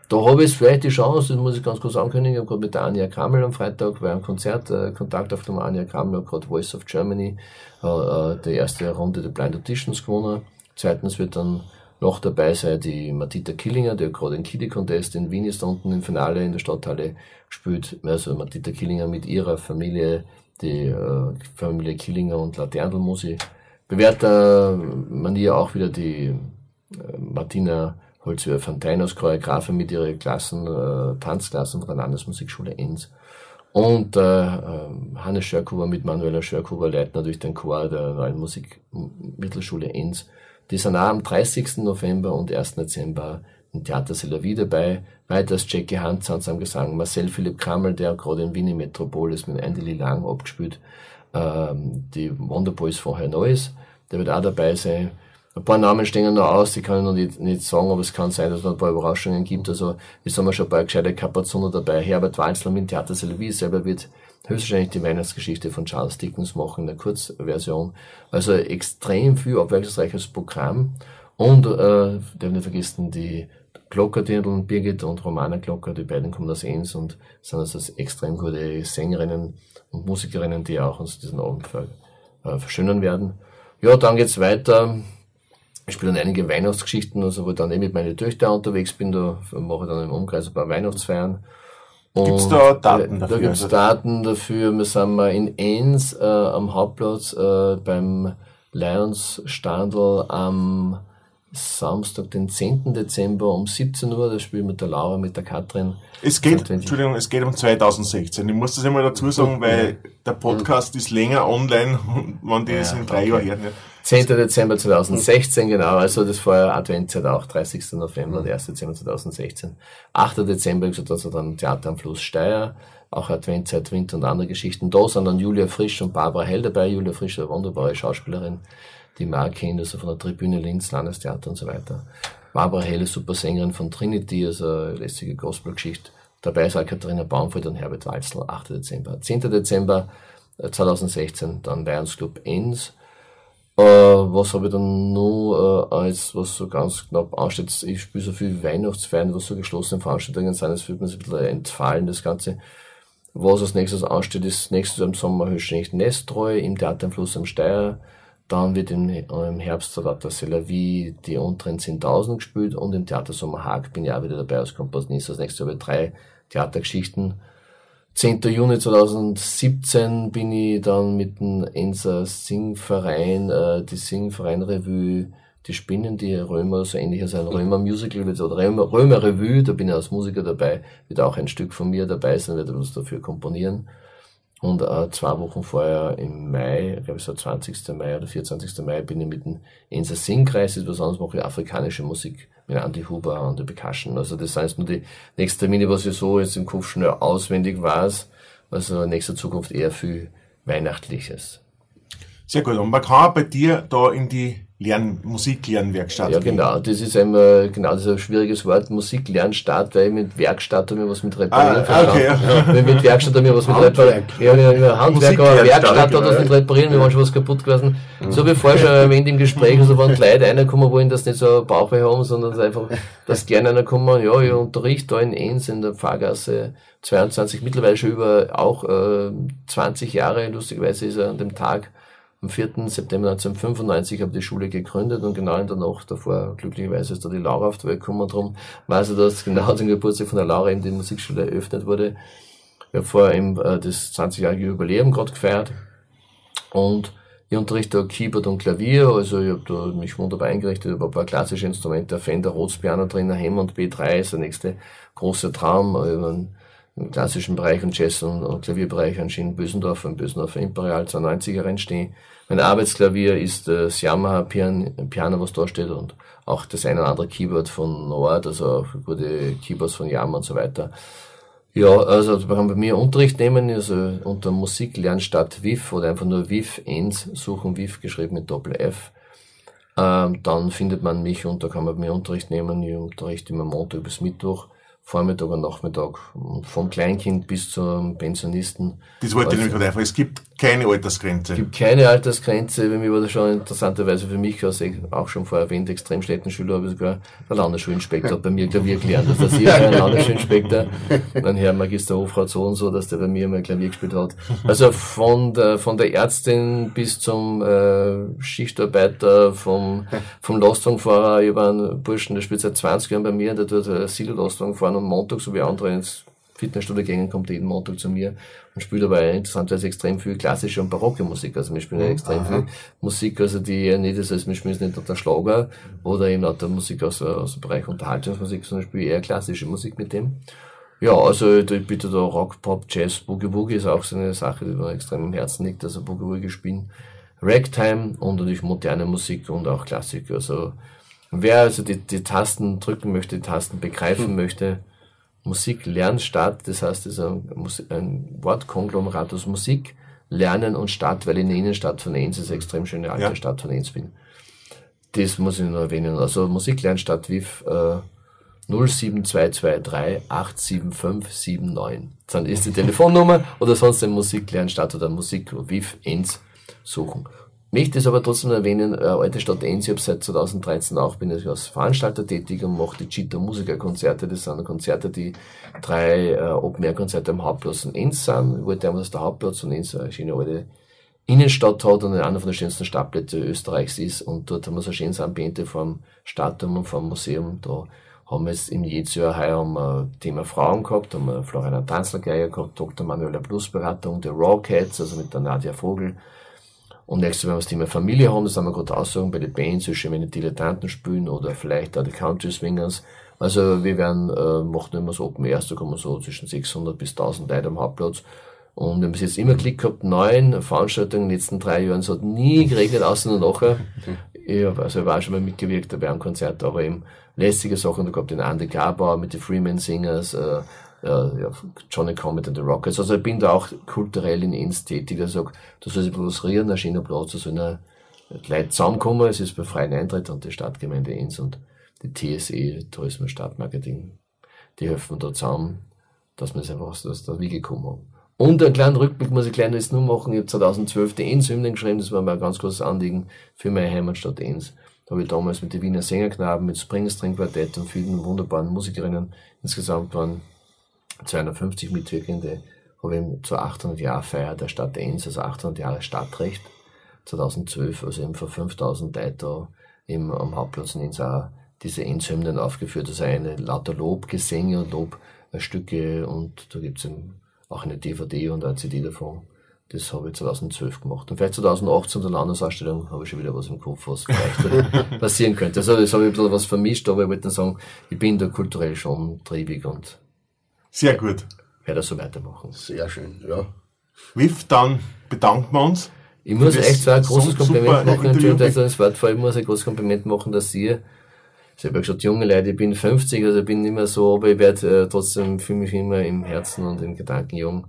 Da habe ich vielleicht die Chance, das muss ich ganz kurz ankündigen, ich habe gerade mit der Anja Krammel am Freitag bei einem Konzert äh, Kontakt auf der Anja Krammel, gerade Voice of Germany, äh, äh, die erste Runde der Blind Auditions gewonnen. Zweitens wird dann noch dabei sei die Matita Killinger, der gerade den Kiddie Contest in Wien ist unten im Finale in der Stadthalle gespielt. Also Matita Killinger mit ihrer Familie, die äh, Familie Killinger und Laternl muss ich bewährter Manier auch wieder die äh, Martina Holzhöher Fontaine als Choreografin mit ihren Klassen, äh, Tanzklassen von der Landesmusikschule Enns. Und äh, äh, Hannes Schörkuber mit Manuela Schörkuber leitet natürlich den Chor der neuen Musikmittelschule Enns. Die auch am 30. November und 1. Dezember im Theater Selavi dabei. Weiters Jackie Hans am Gesang, Marcel Philipp Krammel, der gerade in Wien Metropolis mit Andy Lang abgespielt. Ähm, die Wonderboys vorher Neues, der wird auch dabei sein. Ein paar Namen stehen noch aus, die kann ich noch nicht, nicht sagen, aber es kann sein, dass es noch ein paar Überraschungen gibt. Also, es haben wir schon ein paar gescheite Kapazuner dabei. Herbert Walzler mit Theater Selavi selber wird höchstwahrscheinlich die Weihnachtsgeschichte von Charles Dickens machen in der Kurzversion. Also extrem viel abwechslungsreiches Programm. Und äh, darf nicht vergessen, die Glockerdirndl, Birgit und Romana Glocker, die beiden kommen aus Enns und sind also extrem gute Sängerinnen und Musikerinnen, die auch uns diesen Abend äh, verschönern werden. Ja, dann geht's weiter. Ich spiele dann einige Weihnachtsgeschichten, also wo ich dann eben mit meinen Töchtern unterwegs bin, da mache ich dann im Umkreis ein paar Weihnachtsfeiern. Und gibt's da Daten dafür? Da gibt's Daten dafür. Wir sind mal in Enns äh, am Hauptplatz äh, beim Lions Standel am Samstag, den 10. Dezember um 17 Uhr, da spielen wir mit der Laura, mit der Katrin. Es geht, Entschuldigung, es geht um 2016. Ich muss das einmal dazu sagen, weil der Podcast ist länger online, wenn die ja, es in drei okay. Jahren her. 10. Dezember 2016, genau, also das war ja Adventzeit auch, 30. November und 1. Dezember 2016. 8. Dezember, wie gesagt, also dann Theater am Fluss Steyr, auch Adventzeit, Winter und andere Geschichten. Da sind dann Julia Frisch und Barbara Hell dabei. Julia Frisch, eine wunderbare Schauspielerin die Mark kennt, also von der Tribüne Linz, Landestheater und so weiter. Barbara Helle, super Sängerin von Trinity, also eine lässige Gospelgeschichte. Dabei ist auch Katharina Baumfeld und Herbert Walzl, 8. Dezember. 10. Dezember 2016, äh, dann Lions Club Enns. Äh, was habe ich dann nur äh, als, was so ganz knapp ansteht, ich spiele so viel Weihnachtsfeiern, was so geschlossene Veranstaltungen sind, es wird mir so ein bisschen entfallen, das Ganze. Was als nächstes ansteht, ist nächstes Jahr im Sommer höchstwahrscheinlich Nestreu im Theater am Fluss am Steier. Dann wird im, im Herbst Salata Selavi die unteren 10.000 gespielt und im Theater Sommer Haag bin ich auch wieder dabei als Komponist. Das nächste Jahr drei Theatergeschichten. 10. Juni 2017 bin ich dann mit dem Enser Singverein, äh, die Singverein Revue, die Spinnen, die Römer, so ähnlich als ein Römer Musical oder Römer, Römer Revue, da bin ich als Musiker dabei, wird auch ein Stück von mir dabei sein, werde was dafür komponieren. Und äh, zwei Wochen vorher im Mai, ich glaube es war 20. Mai oder 24. Mai, bin ich mit dem Enser Singkreis, etwas anderes mache ich afrikanische Musik mit Andy Huber und der Percussion. Also das sind jetzt nur die nächsten Termine, was ich so jetzt im Kopf schnell auswendig weiß. Also in nächster Zukunft eher viel Weihnachtliches. Sehr gut. Und man kann bei dir da in die Lern Musiklernwerkstatt. Ja, genau. Das ist einmal, genau, das ist ein schwieriges Wort. Musiklernstadt, weil mit Werkstatt haben wir was mit Reparieren ah, okay, ja. Mit Werkstatt haben wir was mit Reparieren. Ja, ja, Handwerk, aber Werkstatt hat was mit Reparieren, wir waren schon was kaputt gewesen. So habe ich vorher schon erwähnt im Gespräch, also wenn Leute reinkommen wollen, dass nicht so Bauchweh haben, sondern einfach, dass gerne einer kommen, ja, ich unterrichte da in Enns in der Pfarrgasse 22, mittlerweile schon über auch äh, 20 Jahre, lustigerweise ist er an dem Tag am 4. September 1995 habe ich die Schule gegründet und genau in der Nacht davor, glücklicherweise ist da die Laura auf die Welt gekommen drum, weiß ich, dass genau zum Geburtstag von der Laura eben die Musikschule eröffnet wurde. Ich habe vorher eben äh, das 20-jährige Jubiläum gerade gefeiert und ich unterrichte Keyboard und Klavier, also ich habe da mich wunderbar eingerichtet, ich habe ein paar klassische Instrumente, ein Fender Rhodes Piano drin, ein Hammond B3 ist der nächste große Traum, im klassischen Bereich und Jazz- und, und Klavierbereich an Schien Bösendorf, im Bösendorfer Imperial 92er reinstehen. Mein Arbeitsklavier ist das Yamaha Piano, Piano, was da steht und auch das eine oder andere Keyboard von Nord, also gute Keyboards von Yamaha und so weiter. Ja, also man kann bei mir Unterricht nehmen, also unter Musiklernstadt WIF oder einfach nur WIF 1 suchen, WIF geschrieben mit Doppel F. Ähm, dann findet man mich und da kann man bei mir Unterricht nehmen. Ich unterrichte immer Montag bis Mittwoch Vormittag und Nachmittag, vom Kleinkind bis zum Pensionisten. Das wollte ich nämlich gerade einfach. Es gibt keine Altersgrenze. Es gibt keine Altersgrenze. Bei mir war das schon interessanterweise für mich, also auch schon vorher erwähnt, extrem schlechten Schüler, habe ich sogar der Landesschulinspektor hat bei mir Klavier gelernt. Das heißt, ich war ein Landesschulinspektor, mein Herr Magister Hofrat so und so, dass der bei mir mal Klavier gespielt hat. Also von der, von der Ärztin bis zum äh, Schichtarbeiter, vom, vom Lastwagenfahrer, ich war ein Burschen, der spielt seit 20 Jahren bei mir, der tut Silo-Lastwagen fahren am Montag, so wie andere ins Fitnessstudio gehen, kommt jeden Montag zu mir und spielt aber interessanterweise extrem viel klassische und barocke Musik. Also wir spielen mhm. extrem Aha. viel Musik, also die nicht ist, als wir spielen nicht der Schlager oder eben auch der Musik aus, aus dem Bereich Unterhaltungsmusik, sondern spiele eher klassische Musik mit dem. Ja, also ich bitte da Rock, Pop, Jazz, Boogie Boogie ist auch so eine Sache, die mir extrem am Herzen liegt, also Boogie Boogie spielen. Ragtime und natürlich moderne Musik und auch Klassik. Also wer also die, die Tasten drücken möchte, die Tasten begreifen hm. möchte, Musik Lernstadt, das heißt, es ist ein, ein Wortkonglomerat aus Musik, Lernen und Stadt, weil in der Innenstadt von Enns ist eine extrem schöne alte ja. Stadt von Enns bin. Das muss ich nur erwähnen. Also Musik Lernstadt WIF, äh, 07223 87579. Dann ist die Telefonnummer oder sonst ein Musikklären statt oder Musik WIF Enz suchen. Möchte es aber trotzdem erwähnen, äh, Alte Stadt Enz, ich seit 2013 auch, bin ich als Veranstalter tätig und mache die Cheetah Musikerkonzerte. Das sind Konzerte, die drei äh, Open-Air-Konzerte am Hauptplatz in Enz sind. Ich wollte einmal, dass der Hauptplatz von Enz eine schöne alte Innenstadt hat und einer von den schönsten Stadtplätze Österreichs ist. Und dort haben wir so ein schönes Ambiente vom Stadtturm und vom Museum. Da haben wir jetzt im Jahr heuer haben wir Thema Frauen gehabt, haben wir Floriana Tanzlergeier gehabt, Dr. Manuela Bluesberatung, der Raw Cats, also mit der Nadia Vogel, und nächstes Mal, wenn wir das Thema Familie haben, das haben wir gerade aussagen bei den Bands, so schön, wenn die Dilettanten spielen oder vielleicht auch die Country Swingers. Also wir werden, äh, machen immer so Open Airs, da kommen so zwischen 600 bis 1000 Leute am Hauptplatz. Und wir haben bis jetzt immer Klick gehabt, neun Veranstaltungen in den letzten drei Jahren. Es hat nie geregnet, außer nur nachher. Ich hab, also ich war schon mal mitgewirkt bei einem Konzert, aber eben lästige Sachen. Da gab den Andy Gabauer mit den Freeman Singers, äh, ja, Johnny Comet and the Rockets. Also ich bin da auch kulturell in Enns tätig. Ich sage, da soll sich bloß rieren, ein schöner Platz, da sollen Leute zusammenkommen. Es ist bei freien Eintritt und die Stadtgemeinde Enns und die TSE, Tourismus Stadtmarketing, die helfen da zusammen, dass wir es einfach aus der Wiege kommen haben. Und einen kleinen Rückblick muss ich jetzt nur machen. Ich habe 2012 die Enns-Hymnen geschrieben, das war mir ein ganz großes Anliegen für meine Heimatstadt Enns. Da habe ich damals mit den Wiener Sängerknaben, mit Springstring Quartett und vielen wunderbaren Musikerinnen, insgesamt waren 250 Mitwirkende, habe ich zur 800 Jahre Feier der Stadt Enns, also 800 Jahre Stadtrecht, 2012, also eben vor 5000 Leuten da am Hauptplatz in Enns auch diese Enns-Hymnen aufgeführt, also eine lauter Lobgesänge und Lobstücke und da gibt's auch eine DVD und eine CD davon. Das habe ich 2012 gemacht. Und vielleicht 2018 in der Landesausstellung habe ich schon wieder was im Kopf, was vielleicht passieren könnte. Also das habe ich ein bisschen was vermischt, aber ich wollte sagen, ich bin da kulturell schon triebig und sehr gut. Werde das so weitermachen. Sehr schön, ja. Wiff, dann bedanken wir uns. Ich muss echt zwar ein großes Kompliment machen, Entschuldigung, dass ich das Wort fall, ich muss ein großes Kompliment machen, dass ihr, ich habe ja gesagt, junge Leute, ich bin 50, also ich bin immer so, aber ich werde äh, trotzdem, fühle mich immer im Herzen und im Gedanken jung,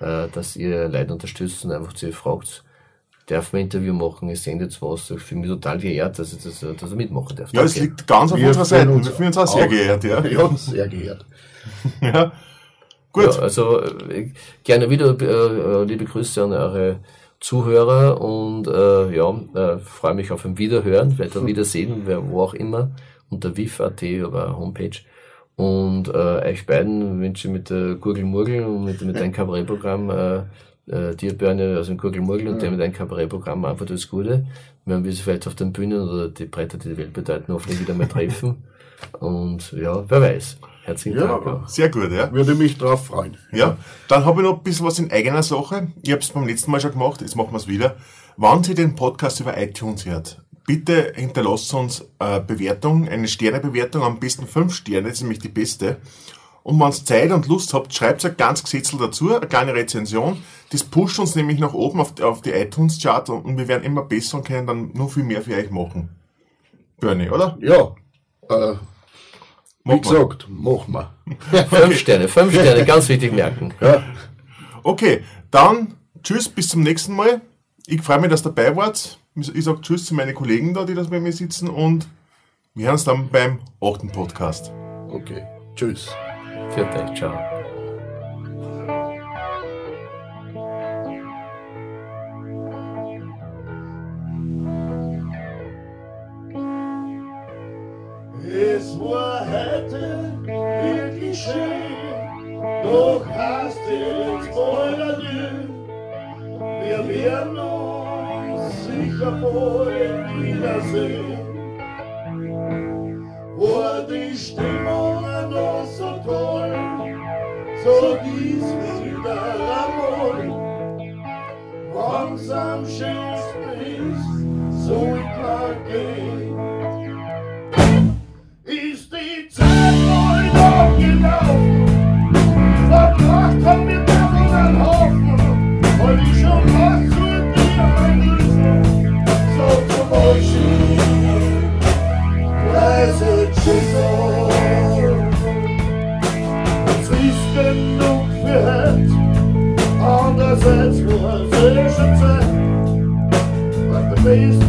äh, dass ihr Leute unterstützt und einfach zu ihr fragt, darf man ein Interview machen, ihr sendet was. Ich fühle mich total geehrt, dass ich das, dass ich mitmachen darf. Ja, es liegt ganz auf wir unserer Seite. Wir fühlen uns auch sehr geehrt, ja. Ja, sehr geehrt. ja. Gut. Ja, also äh, gerne wieder äh, liebe Grüße an eure Zuhörer und äh, ja, äh, freue mich auf ein Wiederhören, vielleicht ein Wiedersehen, wer, wo auch immer, unter wif.at oder Homepage. Und äh, euch beiden wünsche ich mit der Gurgelmurgel und mit, mit deinem Kabarettprogramm äh, äh, dir Börne, also im Gurgelmurgel und der mit deinem Kabarettprogramm einfach das Gute. Wir werden uns vielleicht auf den Bühnen oder die Bretter, die die Welt bedeuten, hoffentlich wieder mal treffen. Und ja, wer weiß. Herzlichen ja, Dank. Sehr gut, ja. Würde mich drauf freuen. Ja, dann habe ich noch ein bisschen was in eigener Sache. Ich habe es beim letzten Mal schon gemacht, jetzt machen wir es wieder. Wann Sie den Podcast über iTunes hört, bitte hinterlasst uns eine Bewertung, eine Sternebewertung, am besten fünf Sterne, das ist nämlich die beste. Und wenn ihr Zeit und Lust habt, schreibt ein ganz Gesetzel dazu, eine kleine Rezension. Das pusht uns nämlich nach oben auf, auf die iTunes-Chart und wir werden immer besser und können dann nur viel mehr für euch machen. Bernie, oder? Ja. Äh, wie gesagt, machen wir. fünf Sterne, fünf Sterne, ganz wichtig merken. Ja. Okay, dann tschüss, bis zum nächsten Mal. Ich freue mich, dass ihr dabei wart. Ich sage Tschüss zu meinen Kollegen da, die das bei mir sitzen und wir hören uns dann beim achten Podcast. Okay, tschüss. Viert euch, ciao. Bald wiedersehen. War die Stimmung noch so toll, so gieß wieder einmal. Wann's Like the face